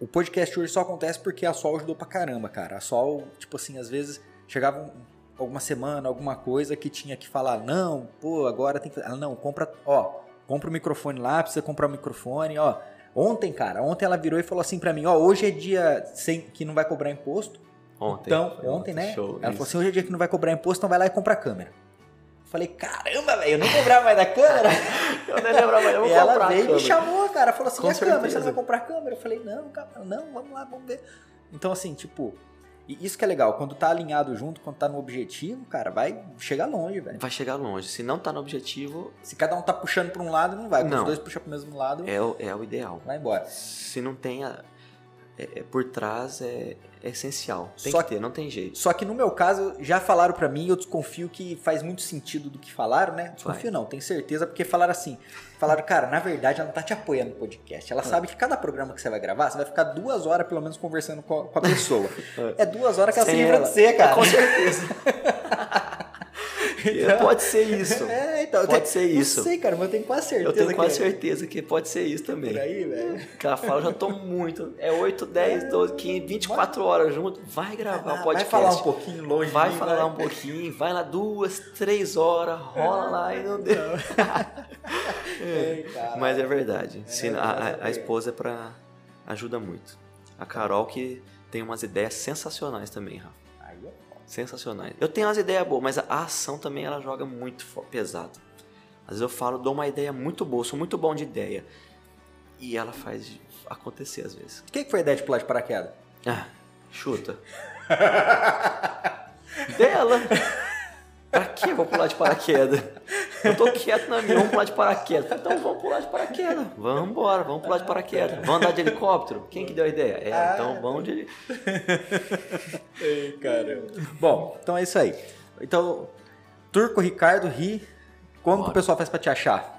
o podcast hoje só acontece porque a Sol ajudou pra caramba, cara. A Sol, tipo assim, às vezes chegava um, alguma semana, alguma coisa que tinha que falar, não, pô, agora tem que. Ela, não, compra, ó, compra o microfone lá, precisa comprar o microfone, ó. Ontem, cara, ontem ela virou e falou assim para mim, ó, hoje é dia sem, que não vai cobrar imposto. Ontem. Então, ontem, ontem né? Show, ela isso. falou assim, hoje é dia que não vai cobrar imposto, então vai lá e compra a câmera. Falei, caramba, velho, eu não cobrava mais da câmera. eu nem lembrava mais, eu vou e ela veio e me chamou, cara, falou assim, Com e a certeza. câmera, você não vai comprar a câmera? Eu falei, não, cara, não, vamos lá, vamos ver. Então, assim, tipo, e isso que é legal, quando tá alinhado junto, quando tá no objetivo, cara, vai chegar longe, velho. Vai chegar longe. Se não tá no objetivo. Se cada um tá puxando pra um lado, não vai. Quando não. os dois puxam pro mesmo lado. É o, é o ideal. Vai embora. Se não tem. A, é, é, por trás é, é essencial. Tem Só que ter, não tem jeito. Só que no meu caso, já falaram para mim, eu desconfio que faz muito sentido do que falaram, né? Desconfio Vai. não, tenho certeza, porque falaram assim. Falaram, cara, na verdade ela não tá te apoiando no podcast. Ela É. sabe que cada programa que você vai gravar, você vai ficar duas horas pelo menos conversando com a, com a pessoa. é duas horas que ela se Sem livra ela. de você, cara. Com certeza. pode ser isso. É, então. Pode ser isso. Não sei, cara, mas eu tenho quase certeza Eu tenho que quase é. certeza que pode ser isso também. Por aí, velho. Que ela fala, eu já tô muito. É 8, 10, 12, 15, 24 horas junto. Vai gravar o Ah, podcast. Vai falar um pouquinho longe Vai mim, falar um pouquinho, vai lá duas, três horas, rola lá e não deu. Cara. Mas é verdade. Se- a, a- é. a esposa é pra. ajuda muito. A Carol que tem umas ideias sensacionais também, Rafa. Sensacionais. Eu tenho umas ideias boas, mas a ação também ela joga muito pesado. Às vezes eu falo, dou uma ideia muito boa, sou muito bom de ideia. E ela faz acontecer às vezes. Quem que foi a ideia de pular de paraquedas? Ah, chuta. Dela. Pra que eu vou pular de paraquedas? Eu tô quieto na minha, vamos pular de paraquedas. Então vamos pular de paraquedas. Vamos embora, vamos pular de paraquedas. Vamos andar de helicóptero? Quem que deu a ideia? É, Ah. então vamos de. Ei, caramba. Bom, então é isso aí. Então, Turco Ricardo Ri, como que o pessoal faz pra te achar?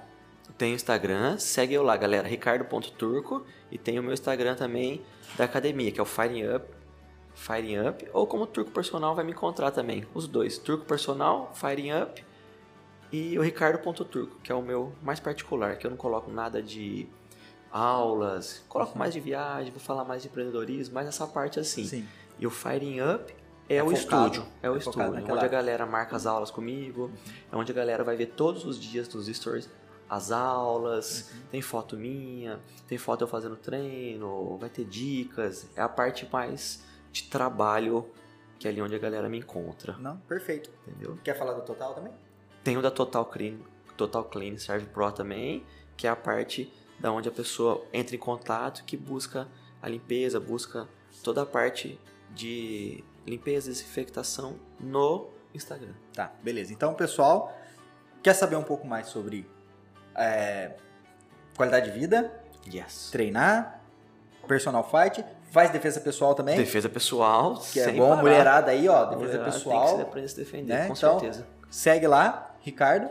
Tem o Instagram, segue eu lá, galera, ricardo.turco. E tem o meu Instagram também da academia, que é o Firing Up. Firing Up. Ou como Turco Personal vai me encontrar também. Os dois. Turco Personal, Firing Up. E o ricardo.turco, que é o meu mais particular, que eu não coloco nada de aulas. Coloco mais de viagem, vou falar mais de empreendedorismo, mais essa parte assim. Sim. E o Firing Up é, É o focado, estúdio. É o é focado estúdio. Onde a galera marca as aulas comigo. É onde a galera vai ver todos os dias dos stories as aulas. Uhum. Tem foto minha, tem foto eu fazendo treino, vai ter dicas. É a parte mais de trabalho que é ali onde a galera me encontra. Não? Perfeito. Entendeu? Quer falar do total também? Tem o da Total Clean, Total Clean Serve Pro também, que é a parte da onde a pessoa entra em contato, que busca a limpeza, busca toda a parte de limpeza e desinfectação no Instagram. Tá, beleza. Então, pessoal, quer saber um pouco mais sobre é, qualidade de vida, Yes. treinar, personal fight, faz defesa pessoal também, Defesa pessoal, que é bom, parar. mulherada aí, ó, defesa Mulherada pessoal. Tem que aprender a se defender, né? com Então, certeza. Segue lá, Ricardo.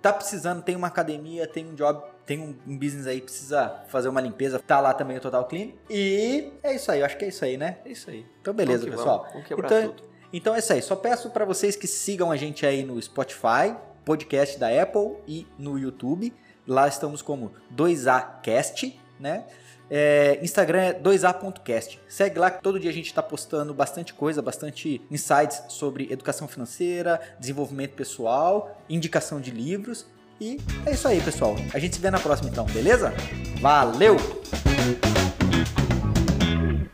Tá precisando, tem uma academia, tem um job, tem um, um business aí, precisa fazer uma limpeza. Tá lá também o Total Clean. E é isso aí, eu acho que é isso aí, né? É isso aí. Então, beleza, Vamos pessoal. Vamos, vamos Então, tudo. Então é isso aí. Só peço para vocês que sigam a gente aí no Spotify, podcast da Apple e no YouTube. Lá estamos como 2ACast, né? É, Instagram é 2a.cast. Segue lá que todo dia a gente está postando bastante coisa, bastante insights sobre educação financeira, desenvolvimento pessoal, indicação de livros. E é isso aí, pessoal. A gente se vê na próxima então, beleza? Valeu!